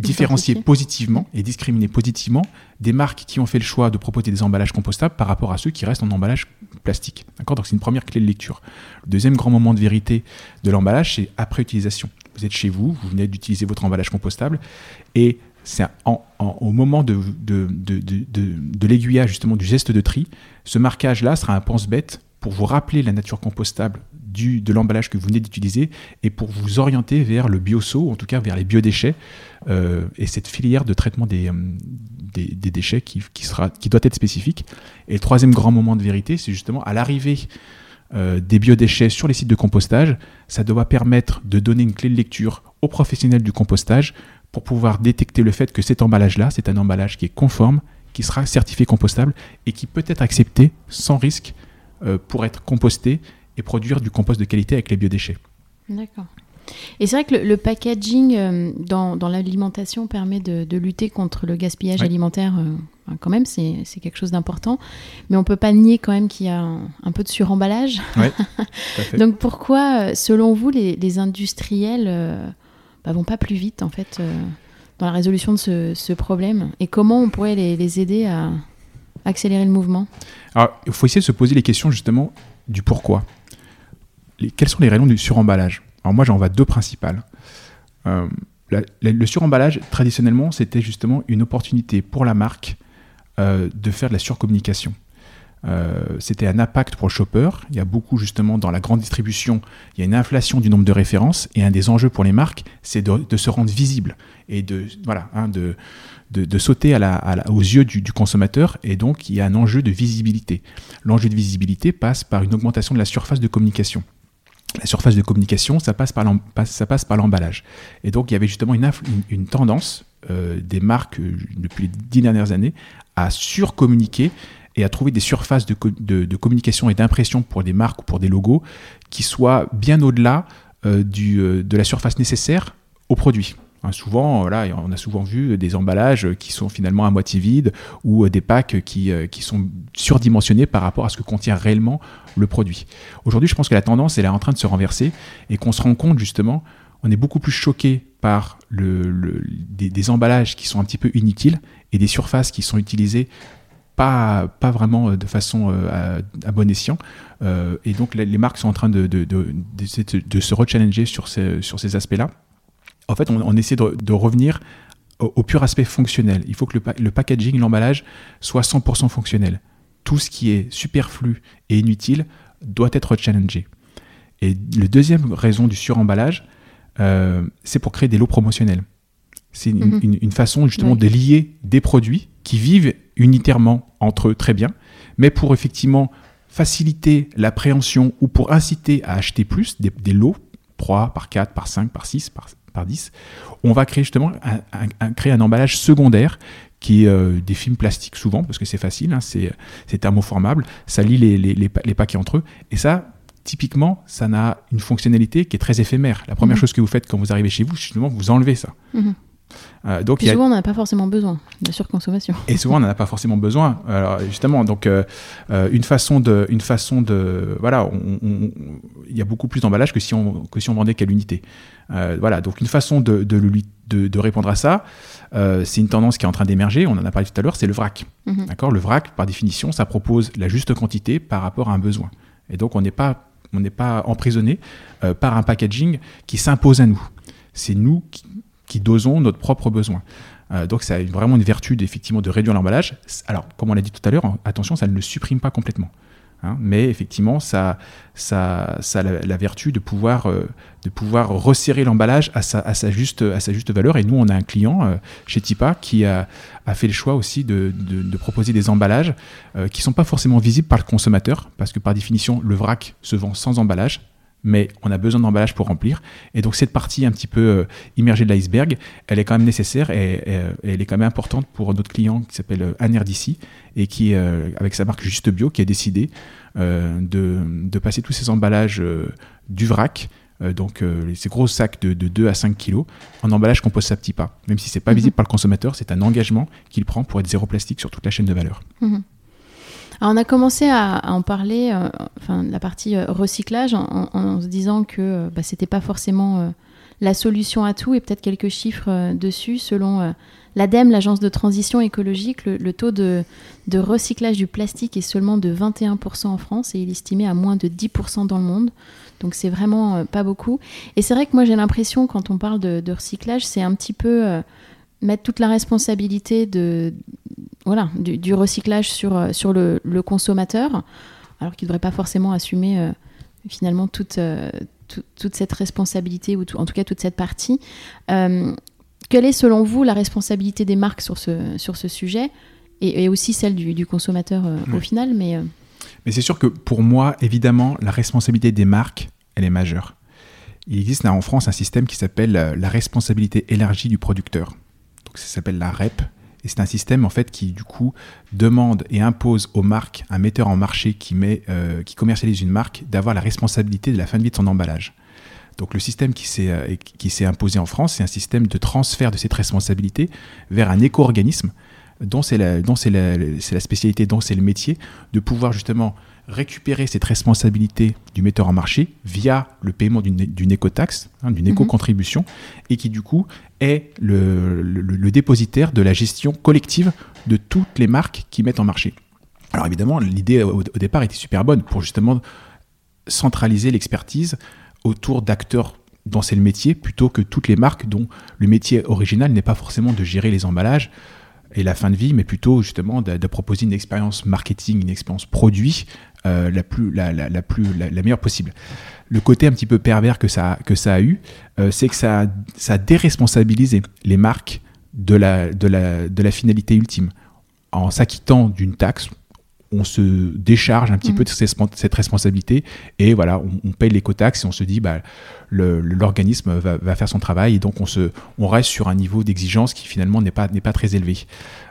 différencier positivement et discriminer positivement des marques qui ont fait le choix de proposer des emballages compostables par rapport à ceux qui restent en emballage plastique. D'accord? Donc c'est une première clé de lecture. Le deuxième grand moment de vérité de l'emballage, c'est après utilisation. Vous êtes chez vous, vous venez d'utiliser votre emballage compostable et c'est au moment de, l'aiguillage justement du geste de tri, ce marquage-là sera un pense-bête pour vous rappeler la nature compostable du, de l'emballage que vous venez d'utiliser et pour vous orienter vers le bioso, en tout cas vers les biodéchets, euh, et cette filière de traitement des, euh, des, déchets qui, qui, sera, qui doit être spécifique. Et le troisième grand moment de vérité, c'est justement à l'arrivée euh, des biodéchets sur les sites de compostage, ça doit permettre de donner une clé de lecture aux professionnels du compostage pour pouvoir détecter le fait que cet emballage-là, c'est un emballage qui est conforme, qui sera certifié compostable et qui peut être accepté sans risque pour être composté et produire du compost de qualité avec les biodéchets. D'accord. Et c'est vrai que le, packaging euh, dans, dans l'alimentation permet de, de, lutter contre le gaspillage alimentaire. Euh, quand même, c'est quelque chose d'important. Mais on ne peut pas nier quand même qu'il y a un, peu de suremballage. (laughs) Donc pourquoi, euh, selon vous, les, les industriels bah, vont pas plus vite en fait dans la résolution de ce, ce, problème Et comment on pourrait les, les aider à accélérer le mouvement? Alors, il faut essayer de se poser les questions justement du pourquoi quelles sont les raisons du suremballage? Alors moi, j'en vois deux principales. Euh, le suremballage, traditionnellement, c'était justement une opportunité pour la marque euh, de faire de la surcommunication. Euh, c'était un impact pour le shopper. Il y a beaucoup justement dans la grande distribution, il y a une inflation du nombre de références et un des enjeux pour les marques, c'est de, se rendre visible et de voilà hein, de, de, sauter aux yeux du, consommateur et donc il y a un enjeu de visibilité. L'enjeu de visibilité passe par une augmentation de la surface de communication la surface de communication, ça passe par l'emballage. Et donc, il y avait justement une, une, tendance euh, des marques euh, depuis les dix dernières années à surcommuniquer et à trouver des surfaces de, de, communication et d'impression pour des marques ou pour des logos qui soient bien au-delà euh, de la surface nécessaire au produit. Hein, souvent, voilà, on a souvent vu des emballages qui sont finalement à moitié vides ou des packs qui, qui sont surdimensionnés par rapport à ce que contient réellement le produit. Aujourd'hui, je pense que la tendance, elle est en train de se renverser et qu'on se rend compte justement, on est beaucoup plus choqué par le, des, emballages qui sont un petit peu inutiles et des surfaces qui sont utilisées pas, pas vraiment de façon euh, à, bon escient. Euh, et donc les, marques sont en train de, de, de, de se rechallenger sur ces, sur ces aspects-là. En fait, on, essaie de, revenir au, pur aspect fonctionnel. Il faut que le, le packaging, l'emballage soit 100% fonctionnel tout ce qui est superflu et inutile doit être challengé. Et la deuxième raison du suremballage, euh, c'est pour créer des lots promotionnels. C'est une, mhm. façon justement de lier des produits qui vivent unitairement entre eux très bien, mais pour effectivement faciliter l'appréhension ou pour inciter à acheter plus, des, lots, 3 par 4, par 5, par 6, par, par 10, on va créer justement créer un emballage secondaire qui est euh, des films plastiques souvent, parce que c'est facile, hein, c'est thermoformable, ça lie les, les, les, paquets entre eux. Et ça, typiquement, ça n'a une fonctionnalité qui est très éphémère. La première mhm. chose que vous faites quand vous arrivez chez vous, justement, vous enlevez ça. Mhm. Euh, donc souvent, on n'en a pas forcément besoin de surconsommation. Et souvent, on n'en a pas forcément besoin. Alors, justement, donc euh, une façon de, une façon de, voilà, il y a beaucoup plus d'emballage que si on que si on vendait qu'à l'unité. voilà, donc une façon de, de, de, répondre à ça, euh, c'est une tendance qui est en train d'émerger, on en a parlé tout à l'heure, c'est le vrac. Mhm. D'accord? Le vrac, par définition, ça propose la juste quantité par rapport à un besoin. Et donc, on n'est pas, on n'est pas emprisonné euh, par un packaging qui s'impose à nous. C'est nous qui, dosons notre propre besoin. Euh, donc, ça a vraiment une vertu effectivement de réduire l'emballage. Alors, comme on l'a dit tout à l'heure, attention, ça ne le supprime pas complètement. Hein, mais effectivement, ça, ça, ça a la, vertu de pouvoir, euh, de pouvoir resserrer l'emballage à sa, juste, à sa juste valeur. Et nous, on a un client euh, chez Tipa qui a, fait le choix aussi de, proposer des emballages qui ne sont pas forcément visibles par le consommateur, parce que par définition, le vrac se vend sans emballage mais on a besoin d'emballage pour remplir. Et donc cette partie un petit peu euh, immergée de l'iceberg, elle est quand même nécessaire et, elle est quand même importante pour notre client qui s'appelle euh, Aner et qui, euh, avec sa marque Juste Bio, qui a décidé de, passer tous ces emballages du vrac, donc ces gros sacs de, 2 à 5 kilos, en emballage compost sa petit pas. Même si c'est pas mhm. visible par le consommateur, c'est un engagement qu'il prend pour être zéro plastique sur toute la chaîne de valeur. Mhm on a commencé à, en parler, euh, enfin la partie euh, recyclage, en, se disant que euh, bah, c'était pas forcément la solution à tout et peut-être quelques chiffres dessus. Selon l'ADEME, l'agence de transition écologique, le, taux de, recyclage du plastique est seulement de 21% en France et il est estimé à moins de 10% dans le monde. Donc c'est vraiment pas beaucoup. Et c'est vrai que moi j'ai l'impression quand on parle de recyclage, c'est un petit peu mettre toute la responsabilité de, voilà, du, recyclage sur, euh, sur le, consommateur, alors qu'il ne devrait pas forcément assumer euh, finalement toute, euh, toute cette responsabilité, ou en tout cas toute cette partie. quelle est selon vous la responsabilité des marques sur ce, sur ce sujet et, aussi celle du, consommateur au final mais, mais c'est sûr que pour moi, évidemment, la responsabilité des marques, elle est majeure. Il existe en France un système qui s'appelle la responsabilité élargie du producteur. Donc ça s'appelle la REP, et c'est un système en fait qui du coup demande et impose aux marques, un metteur en marché qui, met, euh, qui commercialise une marque, d'avoir la responsabilité de la fin de vie de son emballage. Donc le système qui s'est, euh, imposé en France, c'est un système de transfert de cette responsabilité vers un éco-organisme dont c'est la, la, c'est la spécialité, dont c'est le métier, de pouvoir justement récupérer cette responsabilité du metteur en marché via le paiement d'une écotaxe, hein, d'une mhm. éco-contribution, et qui du coup est le, dépositaire de la gestion collective de toutes les marques qui mettent en marché. Alors évidemment, l'idée au, départ était super bonne pour justement centraliser l'expertise autour d'acteurs dont c'est le métier, plutôt que toutes les marques dont le métier original n'est pas forcément de gérer les emballages, et la fin de vie, mais plutôt justement de, proposer une expérience marketing, une expérience produit euh, la, plus, la, la, plus, la, meilleure possible. Le côté un petit peu pervers que ça, que ça a eu, euh, c'est que ça, ça a déresponsabilisé les marques de la, de la, de la finalité ultime. En s'acquittant d'une taxe, on se décharge un petit mmh. peu de cette responsabilité et voilà, on, on paye l'écotaxe et on se dit bah, l'organisme va, faire son travail et donc on, se, on reste sur un niveau d'exigence qui finalement n'est pas, pas très élevé.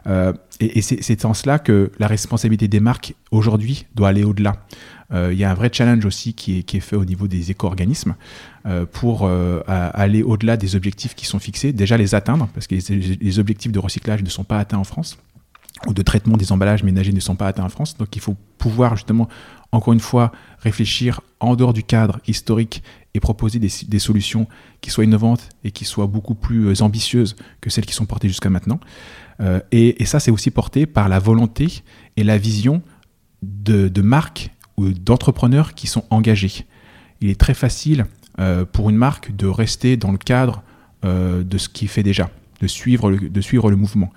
Euh, et, c'est en cela que la responsabilité des marques aujourd'hui doit aller au-delà. Euh, il y a un vrai challenge aussi qui est, qui est fait au niveau des éco-organismes euh, pour aller au-delà des objectifs qui sont fixés, déjà les atteindre, parce que les objectifs de recyclage ne sont pas atteints en France ou de traitement des emballages ménagers ne sont pas atteints en France. Donc il faut pouvoir justement, encore une fois, réfléchir en dehors du cadre historique et proposer des, solutions qui soient innovantes et qui soient beaucoup plus euh, ambitieuses que celles qui sont portées jusqu'à maintenant. Euh, et, ça, c'est aussi porté par la volonté et la vision de, marques ou d'entrepreneurs qui sont engagés. Il est très facile euh, pour une marque de rester dans le cadre de ce qu'il fait déjà, de suivre de suivre le mouvement.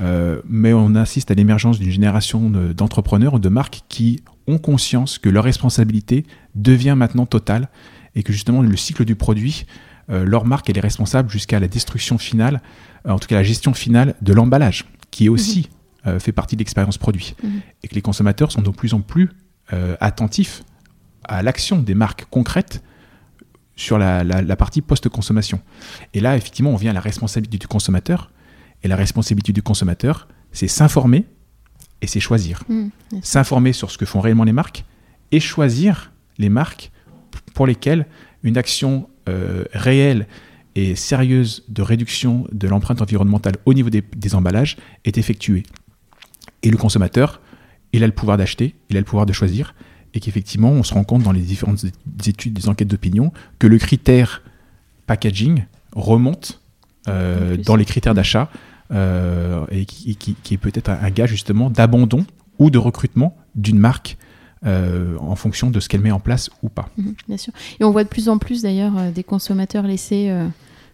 Euh, mais on assiste à l'émergence d'une génération d'entrepreneurs ou de marques qui ont conscience que leur responsabilité devient maintenant totale et que justement le cycle du produit, euh, leur marque, elle est responsable jusqu'à la destruction finale, euh, en tout cas la gestion finale de l'emballage, qui est aussi mhm. fait partie de l'expérience produit. Mhm. Et que les consommateurs sont de plus en plus attentifs à l'action des marques concrètes sur la, la partie post-consommation. Et là, effectivement, on vient à la responsabilité du consommateur et la responsabilité du consommateur, c'est s'informer et c'est choisir. Mmh, s'informer sur ce que font réellement les marques et choisir les marques pour lesquelles une action euh, réelle et sérieuse de réduction de l'empreinte environnementale au niveau des, emballages est effectuée. Et le consommateur, il a le pouvoir d'acheter, il a le pouvoir de choisir, et qu'effectivement, on se rend compte dans les différentes études, des enquêtes d'opinion, que le critère packaging remonte dans les critères d'achat et qui, est peut-être un, gage justement d'abandon ou de recrutement d'une marque en fonction de ce qu'elle met en place ou pas. Mhm, bien sûr. Et on voit de plus en plus d'ailleurs des consommateurs laisser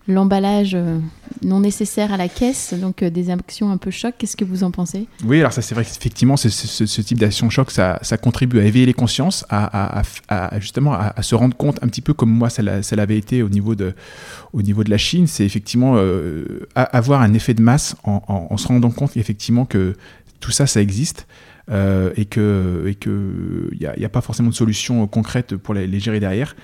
l'emballage euh, non nécessaire à la caisse, donc euh, des actions un peu choc. Qu'est-ce que vous en pensez? Oui, alors ça c'est vrai qu'effectivement ce, type d'action choc, ça, ça, contribue à éveiller les consciences, à, justement à, se rendre compte un petit peu comme moi ça l'avait été au niveau de, au niveau de la Chine, c'est effectivement euh, avoir un effet de masse en, se rendant compte effectivement que tout ça, ça existe. et que et que n'y a, pas forcément de solution concrète pour les gérer derrière.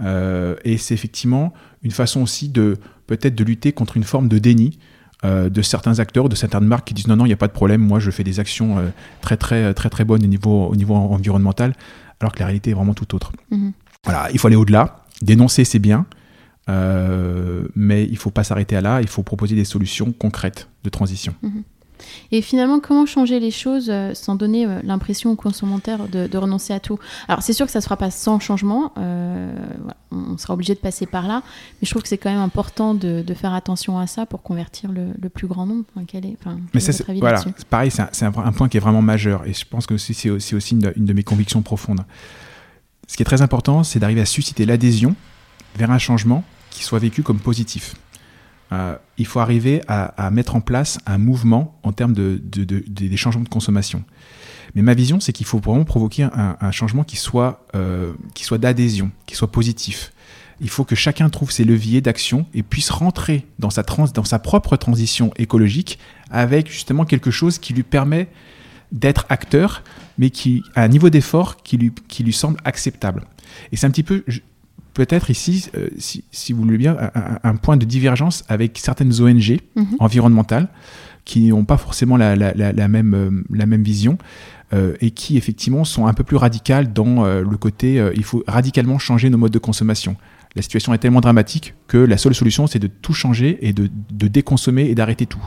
Et c'est effectivement une façon aussi de peut-être de lutter contre une forme de déni euh, de certains acteurs, de certaines marques qui disent non, non, il n'y a pas de problème, moi je fais des actions euh, très, très, très, très bonnes au niveau, au niveau environnemental, alors que la réalité est vraiment tout autre. Mhm. Voilà, il faut aller au-delà. Dénoncer, c'est bien, euh, mais il ne faut pas s'arrêter à là, il faut proposer des solutions concrètes de transition. Mhm. Et finalement, comment changer les choses euh, sans donner euh, l'impression aux consommateurs de, renoncer à tout? Alors, c'est sûr que ça ne se fera pas sans changement. Euh, on sera obligé de passer par là. Mais je trouve que c'est quand même important de, faire attention à ça pour convertir le, plus grand nombre. quel est, mais c'est voilà, pareil, c'est un, point qui est vraiment majeur. Et je pense que c'est aussi, aussi une, une de mes convictions profondes. Ce qui est très important, c'est d'arriver à susciter l'adhésion vers un changement qui soit vécu comme positif. Euh, il faut arriver à, mettre en place un mouvement en termes de, des changements de consommation. Mais ma vision, c'est qu'il faut vraiment provoquer un, changement qui soit, euh, qui soit d'adhésion, qui soit positif. Il faut que chacun trouve ses leviers d'action et puisse rentrer dans sa, dans sa propre transition écologique avec justement quelque chose qui lui permet d'être acteur, mais qui a un niveau d'effort qui lui, qui lui semble acceptable. Et c'est un petit peu, peut-être ici, euh, si, vous voulez bien, un, point de divergence avec certaines ONG mhm. environnementales qui n'ont pas forcément la, même, euh, la même vision euh, et qui effectivement sont un peu plus radicales dans le côté il faut radicalement changer nos modes de consommation. La situation est tellement dramatique que la seule solution c'est de tout changer et de, de déconsommer et d'arrêter tout.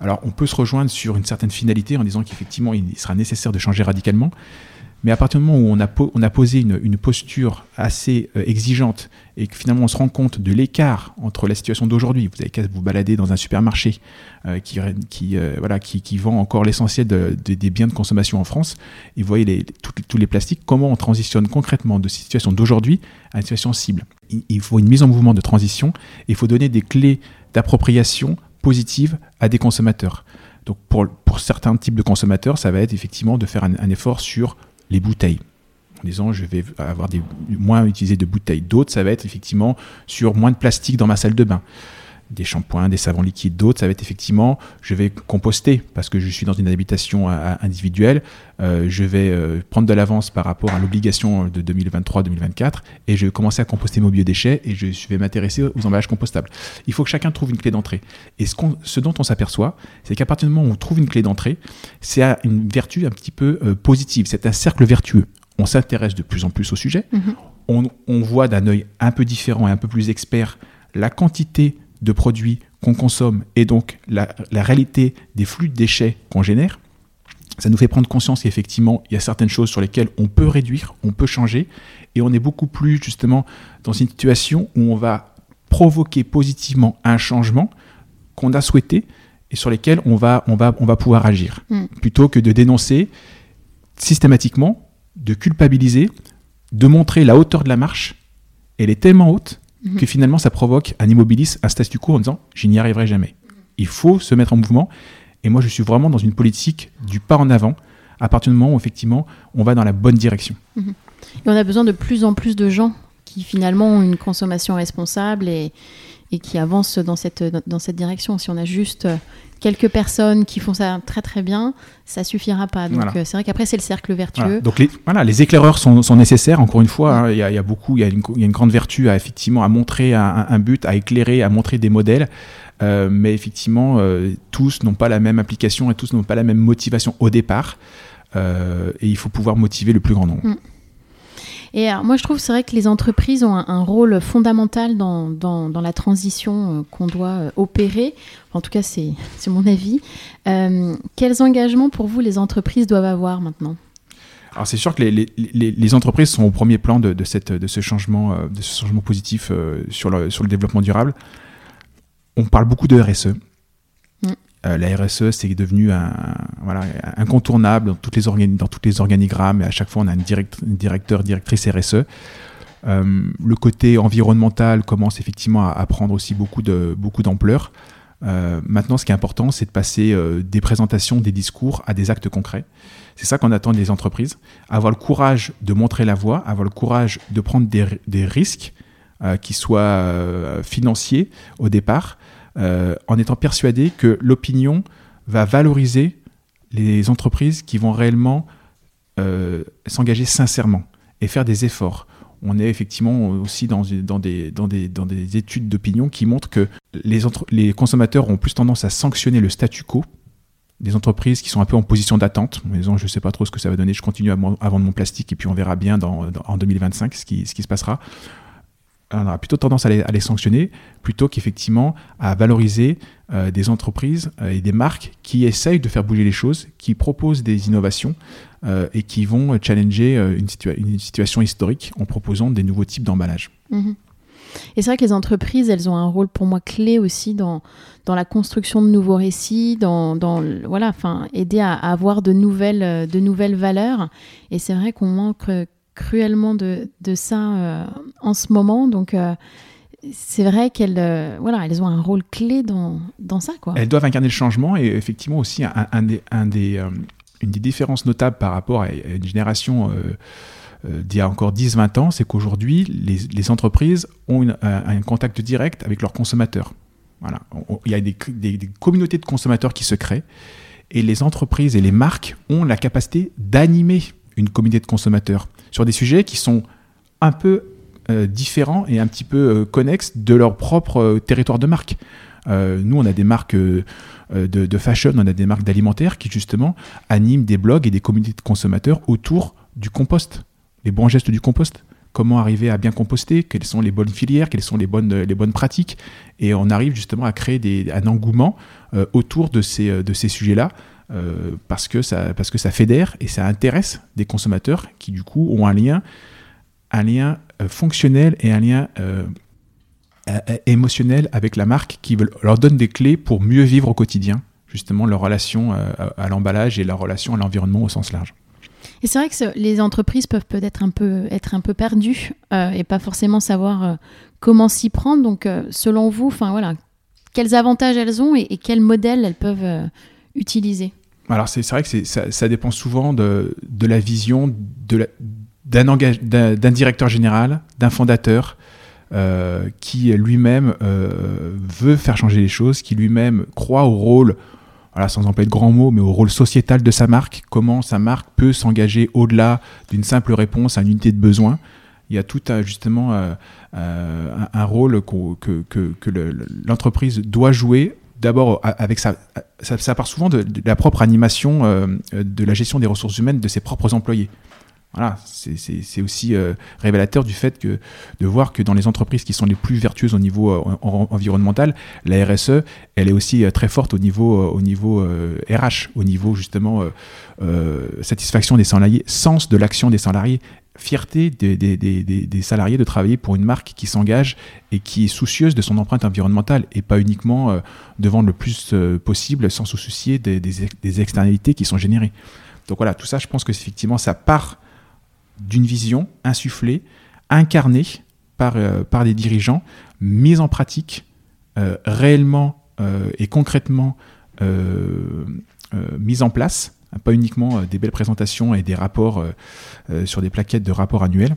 Alors on peut se rejoindre sur une certaine finalité en disant qu'effectivement il sera nécessaire de changer radicalement, mais à partir du moment où on a, posé une, posture assez euh, exigeante et que finalement on se rend compte de l'écart entre la situation d'aujourd'hui, vous avez qu'à vous balader dans un supermarché euh, qui, euh, voilà, qui, vend encore l'essentiel des biens de consommation en France, et vous voyez tous les plastiques, comment on transitionne concrètement de situation d'aujourd'hui à une situation cible. Il, faut une mise en mouvement de transition et il faut donner des clés d'appropriation positive à des consommateurs. Donc pour, certains types de consommateurs, ça va être effectivement de faire un effort sur les bouteilles en disant je vais avoir des, moins utiliser de bouteilles. D'autres, ça va être effectivement sur moins de plastique dans ma salle de bain des shampoings, des savons liquides, d'autres, ça va être effectivement, je vais composter parce que je suis dans une habitation euh, individuelle, euh, je vais euh, prendre de l'avance par rapport à l'obligation de 2023-2024 et je vais commencer à composter mes biodéchets et je vais m'intéresser aux emballages compostables. Il faut que chacun trouve une clé d'entrée. Et ce, ce, dont on s'aperçoit, c'est qu'à partir du moment où on trouve une clé d'entrée, c'est une vertu un petit peu positive, c'est un cercle vertueux. On s'intéresse de plus en plus au sujet, mm-hmm. on, on voit d'un œil un peu différent et un peu plus expert la quantité de produits qu'on consomme et donc la, réalité des flux de déchets qu'on génère, ça nous fait prendre conscience qu'effectivement, il y a certaines choses sur lesquelles on peut réduire, on peut changer, et on est beaucoup plus justement dans une situation où on va provoquer positivement un changement qu'on a souhaité et sur lesquels on va, on va, on va pouvoir agir, mm. plutôt que de dénoncer systématiquement, de culpabiliser, de montrer la hauteur de la marche. Elle est tellement haute Mhm. que finalement ça provoque un immobilisme, un statu quo en disant je n'y arriverai jamais. Il faut se mettre en mouvement. Et moi, je suis vraiment dans une politique du pas en avant à partir du moment où effectivement on va dans la bonne direction. Mhm. Et on a besoin de plus en plus de gens qui finalement ont une consommation responsable et, et qui avancent dans cette, dans cette direction. Si on a juste quelques personnes qui font ça très très bien, ça suffira pas. Donc euh, c'est vrai qu'après c'est le cercle vertueux. Donc les, voilà, les éclaireurs sont, sont nécessaires. Encore une fois, hein. il y, a beaucoup, il y, y, a une grande vertu à effectivement à montrer un, but, à éclairer, à montrer des modèles. Euh, mais effectivement, euh, tous n'ont pas la même application et tous n'ont pas la même motivation au départ. et il faut pouvoir motiver le plus grand nombre. Mm. Et alors, moi, je trouve c'est vrai que les entreprises ont un, rôle fondamental dans, dans, la transition euh, qu'on doit euh, opérer. En tout cas, (laughs) c'est mon avis. Euh, quels engagements pour vous les entreprises doivent avoir maintenant? Alors c'est sûr que les, les, entreprises sont au premier plan de, cette, de, ce, changement, de ce changement positif sur, sur le développement durable. on parle beaucoup de RSE. Mm. la RSE, c'est devenu un, voilà, incontournable dans, toutes les dans tous les organigrammes et à chaque fois on a une, directeur, directrice RSE. le côté environnemental commence effectivement à, prendre aussi beaucoup d'ampleur. Beaucoup euh, maintenant, ce qui est important, c'est de passer euh, des présentations, des discours à des actes concrets. C'est ça qu'on attend des entreprises. Avoir le courage de montrer la voie, avoir le courage de prendre des, risques euh, qui soient financiers au départ, en étant persuadé que l'opinion va valoriser les entreprises qui vont réellement s'engager sincèrement et faire des efforts. On est effectivement aussi dans, des, dans, des, dans des études d'opinion qui montrent que les, consommateurs ont plus tendance à sanctionner le statu quo des entreprises qui sont un peu en position d'attente, en je ne sais pas trop ce que ça va donner, je continue à, vendre mon plastique et puis on verra bien en 2025 ce qui, ce qui se passera on aura plutôt tendance à les, sanctionner plutôt qu'effectivement à valoriser euh, des entreprises euh, et des marques qui essayent de faire bouger les choses, qui proposent des innovations euh, et qui vont challenger une, situation historique en proposant des nouveaux types d'emballage. Mhm. Et c'est vrai que les entreprises, elles ont un rôle pour moi clé aussi dans, dans la construction de nouveaux récits, dans, dans voilà, aider à, à, avoir de nouvelles, de nouvelles valeurs. Et c'est vrai qu'on manque cruellement de, de ça euh, en ce moment. Donc, euh, c'est vrai qu'elles euh, voilà, elles ont un rôle clé dans, dans ça. Quoi. Elles doivent incarner le changement et effectivement aussi un, des, un des, une des différences notables par rapport à une génération d'il y a encore 10-20 ans, c'est qu'aujourd'hui, les, les, entreprises ont un, contact direct avec leurs consommateurs. Voilà. il y a des, des, communautés de consommateurs qui se créent et les entreprises et les marques ont la capacité d'animer une communauté de consommateurs sur des sujets qui sont un peu euh, différents et un petit peu euh, connexes de leur propre euh, territoire de marque. nous, on a des marques de, fashion, on a des marques d'alimentaire qui justement animent des blogs et des communautés de consommateurs autour du compost, les bons gestes du compost. Comment arriver à bien composter? Quelles sont les bonnes filières? Quelles sont les bonnes, pratiques? Et on arrive justement à créer un engouement autour de ces, de ces sujets-là euh, parce, que ça, parce que ça fédère et ça intéresse des consommateurs qui du coup ont un lien, un lien euh, fonctionnel et un lien euh, émotionnel avec la marque qui leur donne des clés pour mieux vivre au quotidien justement leur relation à, l'emballage et leur relation à l'environnement au sens large. Et c'est vrai que les entreprises peuvent peut-être un peu être un peu perdues et pas forcément savoir comment s'y prendre. Donc, selon vous, enfin voilà, quels avantages elles ont et, et quels modèles elles peuvent utiliser? Alors c'est vrai que ça, dépend souvent de, la vision d'un directeur général, d'un fondateur, euh, qui lui-même euh, veut faire changer les choses, qui lui-même croit au rôle, voilà, sans employer de grands mots, mais au rôle sociétal de sa marque, comment sa marque peut s'engager au-delà d'une simple réponse à une unité de besoin. Il y a tout un, justement euh, un, rôle que l'entreprise doit jouer d'abord avec ça, ça, part souvent de, la propre animation euh, de la gestion des ressources humaines de ses propres employés. Voilà, c'est aussi euh, révélateur du fait que de voir que dans les entreprises qui sont les plus vertueuses au niveau euh, environnemental, la RSE, elle est aussi très forte au niveau, au niveau RH, au niveau justement satisfaction des salariés, sens de l'action des salariés, fierté des, salariés de travailler pour une marque qui s'engage et qui est soucieuse de son empreinte environnementale et pas uniquement euh, de vendre le plus euh, possible sans se soucier des, externalités qui sont générées. Donc voilà, tout ça, je pense que effectivement, ça part d'une vision insufflée, incarnée par, euh, par des dirigeants, mise en pratique réellement et concrètement mise en place pas uniquement euh, des belles présentations et des rapports euh, euh, sur des plaquettes de rapports annuels.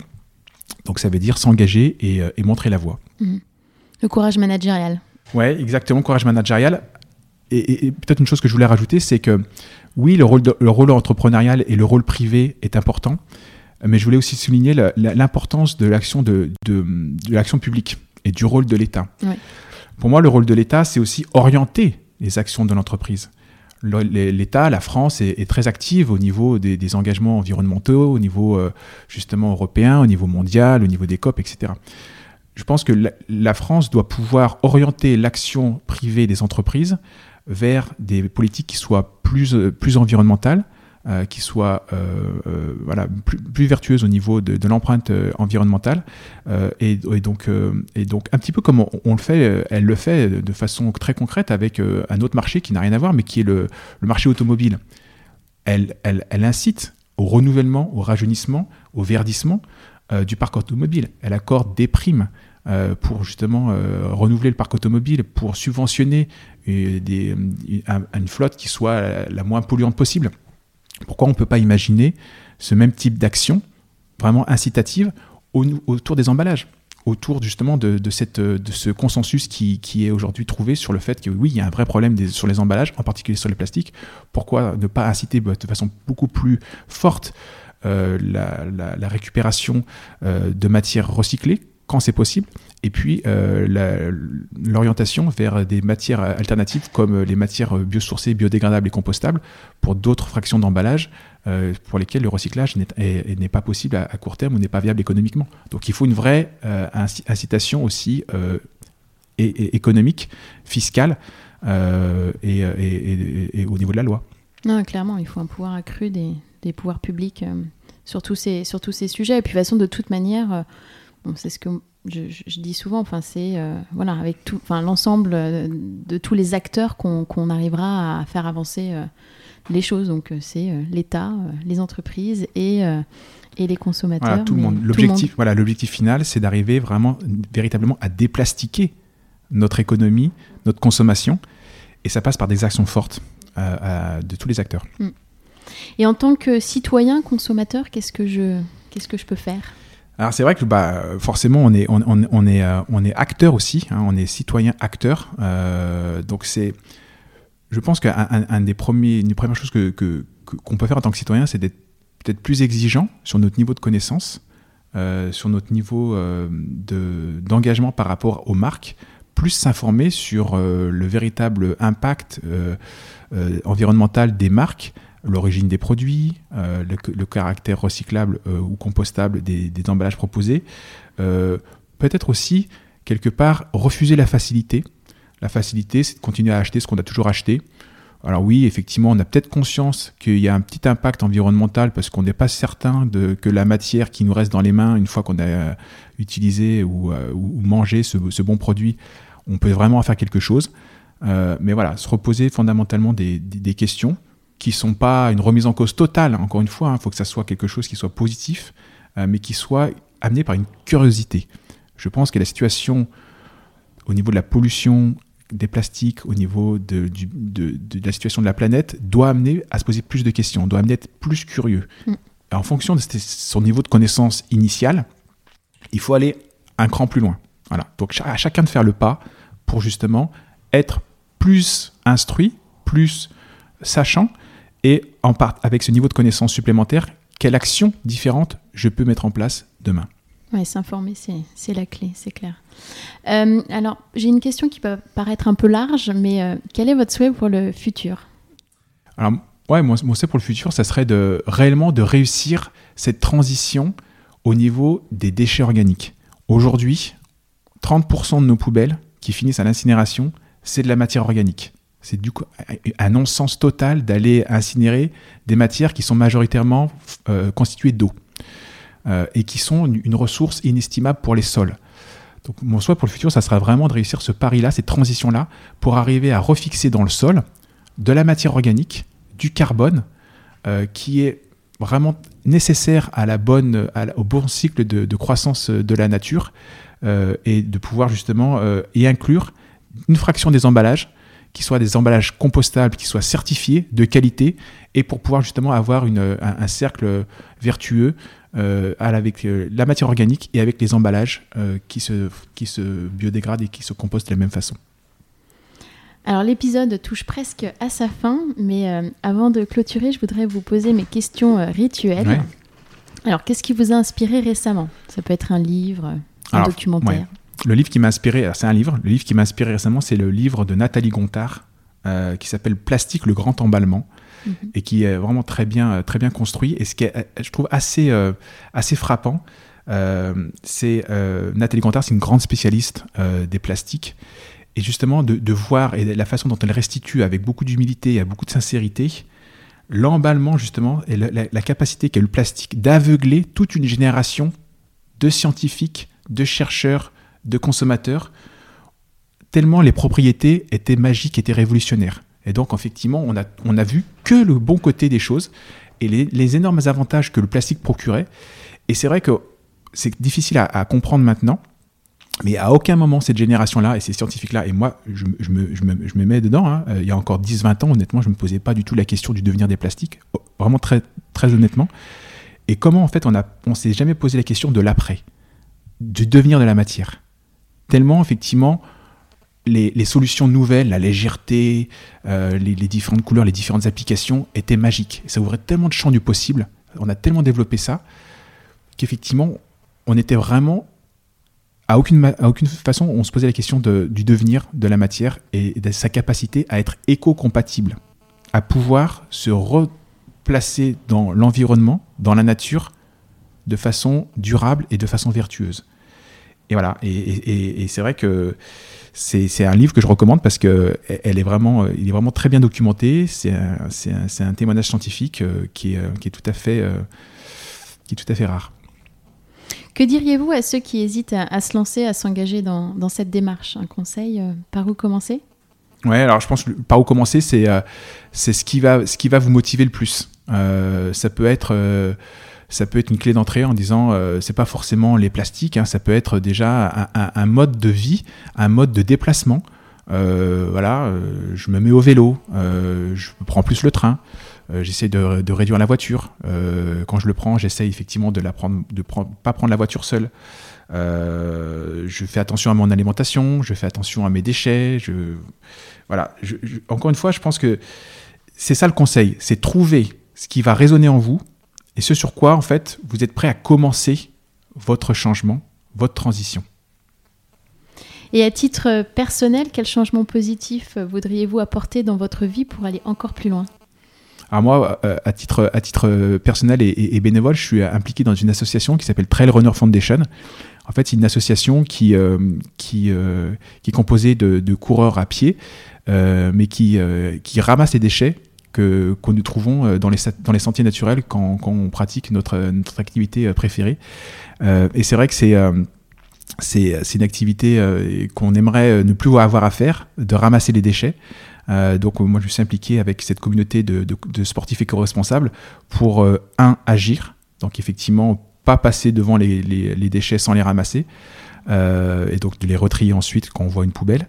Donc ça veut dire s'engager et, montrer la voie. Mhm. Le courage managérial. Ouais, exactement, courage managérial. Et, peut-être une chose que je voulais rajouter, c'est que oui, le rôle, le rôle entrepreneurial et le rôle privé est important, mais je voulais aussi souligner l'importance de l'action de, de, l'action publique et du rôle de l'État. Pour moi, le rôle de l'État, c'est aussi orienter les actions de l'entreprise l'État, la France est, très active au niveau des, engagements environnementaux, au niveau euh, justement européen, au niveau mondial, au niveau des COP, etc. Je pense que la, France doit pouvoir orienter l'action privée des entreprises vers des politiques qui soient plus, plus environnementales, qui soit voilà, plus, vertueuse au niveau de, l'empreinte environnementale. Et, donc, et donc, un petit peu comme on, le fait, elle le fait de façon très concrète avec un autre marché qui n'a rien à voir, mais qui est le, marché automobile. Elle, elle, elle incite au renouvellement, au rajeunissement, au verdissement du parc automobile. Elle accorde des primes euh, pour justement euh, renouveler le parc automobile, pour subventionner euh, une flotte qui soit la, moins polluante possible. Pourquoi on ne peut pas imaginer ce même type d'action vraiment incitative autour des emballages autour justement de, ce consensus qui, est aujourd'hui trouvé sur le fait que oui, il y a un vrai problème sur les emballages, en particulier sur les plastiques. Pourquoi ne pas inciter de façon beaucoup plus forte la, récupération de matières recyclées quand c'est possible, et puis euh, l'orientation vers des matières alternatives comme les matières biosourcées, biodégradables et compostables pour d'autres fractions d'emballage euh, pour lesquelles le recyclage n'est pas possible à, court terme ou n'est pas viable économiquement. Donc il faut une vraie euh, incitation aussi économique, fiscale et, au niveau de la loi. Non, clairement, il faut un pouvoir accru des, pouvoirs publics sur tous, ces, sur, tous ces, sujets. Et puis de toute façon, de toute manière c'est ce que je, dis souvent. Enfin, c'est euh, voilà, avec tout, enfin l'ensemble euh, de tous les acteurs qu'on arrivera à faire avancer euh, les choses. Donc, c'est l'État, les entreprises et et les consommateurs. Voilà, tout le monde. L'objectif, voilà, l'objectif final, c'est d'arriver vraiment, véritablement, à déplastiquer notre économie, notre consommation, et ça passe par des actions fortes de tous les acteurs. Mm. Et en tant que citoyen consommateur, qu'est-ce que je, qu'est-ce que je peux faire? Alors c'est vrai que bah, forcément on est, on, on, est, euh, on est acteur aussi, hein, on est citoyen acteur. Euh, donc c'est, je pense qu'un un des premiers, premières choses que, qu'on peut faire en tant que citoyen, c'est d'être peut-être plus exigeant sur notre niveau de connaissance, euh, sur notre niveau de, d'engagement par rapport aux marques, plus s'informer sur le véritable impact environnemental des marques l'origine des produits, euh, le, caractère recyclable euh, ou compostable des, emballages proposés. Euh, peut-être aussi, quelque part, refuser la facilité. La facilité, c'est de continuer à acheter ce qu'on a toujours acheté. Alors oui, effectivement, on a peut-être conscience qu'il y a un petit impact environnemental parce qu'on n'est pas certain de, que la matière qui nous reste dans les mains, une fois qu'on a utilisé ou, mangé ce, bon produit, on peut vraiment en faire quelque chose. mais voilà, se reposer fondamentalement des questions qui ne sont pas une remise en cause totale, encore une fois, il hein, faut que ça soit quelque chose qui soit positif, euh, mais qui soit amené par une curiosité. Je pense que la situation au niveau de la pollution des plastiques, au niveau de, la situation de la planète, doit amener à se poser plus de questions, doit amener à être plus curieux. Mm. En fonction de son niveau de connaissance initiale, il faut aller un cran plus loin. Voilà. Donc à chacun de faire le pas pour justement être plus instruit, plus sachant, et en part, avec ce niveau de connaissance supplémentaire, quelle action différente je peux mettre en place demain Oui, s'informer, c'est la clé, c'est clair. Euh, alors, j'ai une question qui peut paraître un peu large, mais euh, quel est votre souhait pour le futur? Alors, ouais, mon, mon, souhait pour le futur, ça serait de réellement de réussir cette transition au niveau des déchets organiques. Aujourd'hui, 30% de nos poubelles qui finissent à l'incinération, c'est de la matière organique. C'est du coup un non-sens total d'aller incinérer des matières qui sont majoritairement euh, constituées d'eau euh, et qui sont une, ressource inestimable pour les sols. Donc mon souhait pour le futur, ça sera vraiment de réussir ce pari-là, cette transition-là, pour arriver à refixer dans le sol de la matière organique, du carbone, euh, qui est vraiment nécessaire à la bonne, au bon cycle de, de, croissance de la nature, et de pouvoir justement y inclure une fraction des emballages qui soient des emballages compostables, qui soient certifiés de qualité, et pour pouvoir justement avoir une, un, cercle vertueux euh, avec euh, la matière organique et avec les emballages euh, qui, se, qui se biodégradent et qui se compostent de la même façon. Alors l'épisode touche presque à sa fin, mais avant de clôturer, je voudrais vous poser mes questions rituelles. Alors qu'est-ce qui vous a inspiré récemment? Ça peut être un livre, un documentaire. Le livre qui m'a inspiré, c'est un livre, le livre qui m'a inspiré récemment, c'est le livre de Nathalie Gontard, euh, qui s'appelle Plastique, le grand emballement, mhm. et qui est vraiment très bien, euh, très bien construit. Et ce qui est, je trouve, assez, euh, assez frappant, c'est Nathalie Gontard, c'est une grande spécialiste des plastiques. Et justement, de, voir et la façon dont elle restitue avec beaucoup d'humilité et beaucoup de sincérité l'emballement justement et la, capacité qu'a eu le plastique d'aveugler toute une génération de scientifiques, de chercheurs, de consommateurs, tellement les propriétés étaient magiques, étaient révolutionnaires. Et donc effectivement, on a, on a vu que le bon côté des choses et les, énormes avantages que le plastique procurait. Et c'est vrai que c'est difficile à comprendre maintenant, mais à aucun moment, cette génération-là et ces scientifiques-là, et moi, je, me, je, me, mets dedans, hein, euh, il y a encore 10-20 ans, honnêtement, je ne me posais pas du tout la question du devenir des plastiques, oh, vraiment très, très honnêtement. Et comment, en fait, on ne on s'est jamais posé la question de l'après, du devenir de la matière. Tellement, effectivement, les, solutions nouvelles, la légèreté, euh, les, différentes couleurs, les différentes applications étaient magiques. ça ouvrait tellement de champs du possible, on a tellement développé ça, qu'effectivement, on était vraiment à aucune, aucune façon, on se posait la question du devenir de la matière et de sa capacité à être éco-compatible, à pouvoir se replacer dans l'environnement, dans la nature, de façon durable et de façon vertueuse. Et voilà, et, c'est vrai que c'est un livre que je recommande parce que elle est vraiment, il est vraiment très bien documenté. C'est un, un, témoignage scientifique euh, qui est, qui est, tout à fait, euh, qui est tout à fait rare. Que diriez-vous à ceux qui hésitent à, se lancer, à s'engager dans, cette démarche? Un conseil euh, Par où commencer? Ouais, alors je pense que par où commencer, c'est euh, c'est ce qui va ce qui va vous motiver le plus. Euh, ça peut être ça peut être une clé d'entrée en disant c'est pas forcément les plastiques, hein, ça peut être déjà un, mode de vie, un mode de déplacement. voilà, je me mets au vélo, je prends plus le train. Euh, j'essaie de, réduire la voiture. Euh, quand je le prends, j'essaie effectivement de de pas prendre la voiture seule. Euh, je fais attention à mon alimentation, je fais attention à mes déchets. Voilà. encore une fois, je pense que c'est ça le conseil, c'est trouver ce qui va résonner en vous et ce sur quoi en fait vous êtes prêt à commencer votre changement, votre transition. Et à titre personnel, quel changement positif voudriez-vous apporter dans votre vie pour aller encore plus loin? Alors moi, euh, à titre, à titre personnel et, bénévole, je suis impliqué dans une association qui s'appelle Trail Runner Foundation. En fait, c'est une association qui, euh, qui, euh, qui est composée de, coureurs à pied, mais qui, qui ramasse les déchets que, nous trouvons dans les, dans les sentiers naturels quand, on pratique notre, notre activité préférée. et c'est vrai que c'est une activité qu'on aimerait ne plus avoir à faire, de ramasser les déchets. Euh, donc moi je suis impliqué avec cette communauté de, sportifs éco-responsables pour, euh, un, agir, donc effectivement pas passer devant les, déchets sans les ramasser, euh, et donc de les retrier ensuite quand on voit une poubelle,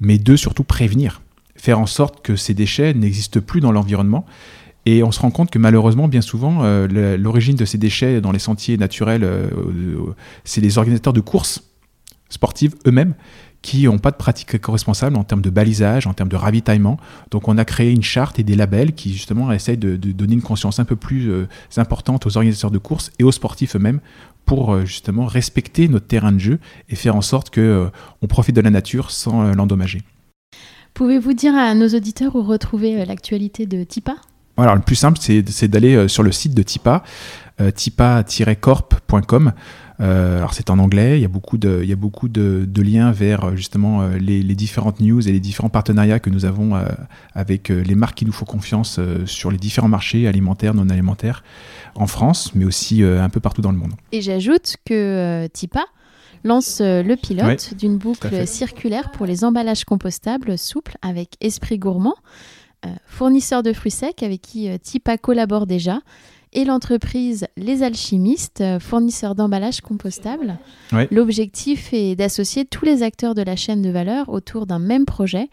mais deux, surtout prévenir, faire en sorte que ces déchets n'existent plus dans l'environnement. Et on se rend compte que malheureusement, bien souvent, l'origine de ces déchets dans les sentiers naturels, c'est les organisateurs de courses sportives eux-mêmes qui n'ont pas de pratique éco-responsable en termes de balisage, en termes de ravitaillement. Donc on a créé une charte et des labels qui justement essayent de, donner une conscience un peu plus euh, importante aux organisateurs de courses et aux sportifs eux-mêmes pour euh, justement respecter notre terrain de jeu et faire en sorte qu'on euh, on profite de la nature sans l'endommager. Pouvez-vous dire à nos auditeurs où retrouver l'actualité de TIPA? Alors, le plus simple, c'est d'aller sur le site de TIPA, tipa-corp.com. Euh, alors c'est en anglais, il y a beaucoup de, il y a beaucoup de, liens vers euh, justement euh, les, différentes news et les différents partenariats que nous avons avec les marques qui nous font confiance sur les différents marchés alimentaires, non alimentaires en France, mais aussi un peu partout dans le monde. Et j'ajoute que TIPA lance le pilote d'une boucle circulaire pour les emballages compostables souples avec Esprit Gourmand, fournisseur de fruits secs avec qui TIPA collabore déjà. Et l'entreprise Les Alchimistes, fournisseur d'emballages compostables. L'objectif est d'associer tous les acteurs de la chaîne de valeur autour d'un même projet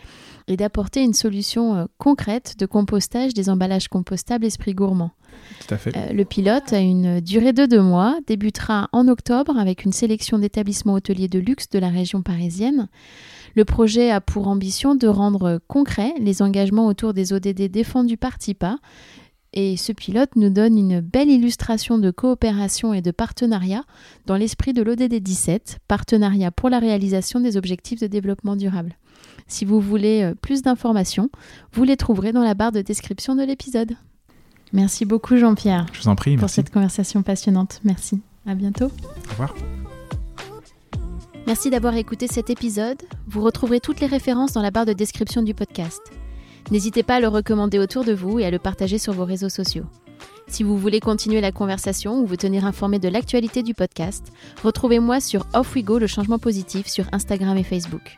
et d'apporter une solution euh, concrète de compostage des emballages compostables Esprit Gourmand. Tout à fait. Euh, le pilote a une durée de deux mois, débutera en octobre avec une sélection d'établissements hôteliers de luxe de la région parisienne. Le projet a pour ambition de rendre concrets les engagements autour des ODD défendus par TIPA et ce pilote nous donne une belle illustration de coopération et de partenariat dans l'esprit de l'ODD 17, partenariat pour la réalisation des objectifs de développement durable. Si vous voulez euh, plus d'informations, vous les trouverez dans la barre de description de l'épisode. Merci beaucoup Jean-Pierre. Je vous en prie. Pour cette conversation passionnante. Merci. À bientôt. Au revoir. Merci d'avoir écouté cet épisode. Vous retrouverez toutes les références dans la barre de description du podcast. N'hésitez pas à le recommander autour de vous et à le partager sur vos réseaux sociaux. Si vous voulez continuer la conversation ou vous tenir informé de l'actualité du podcast, retrouvez-moi sur Off We Go le changement positif sur Instagram et Facebook.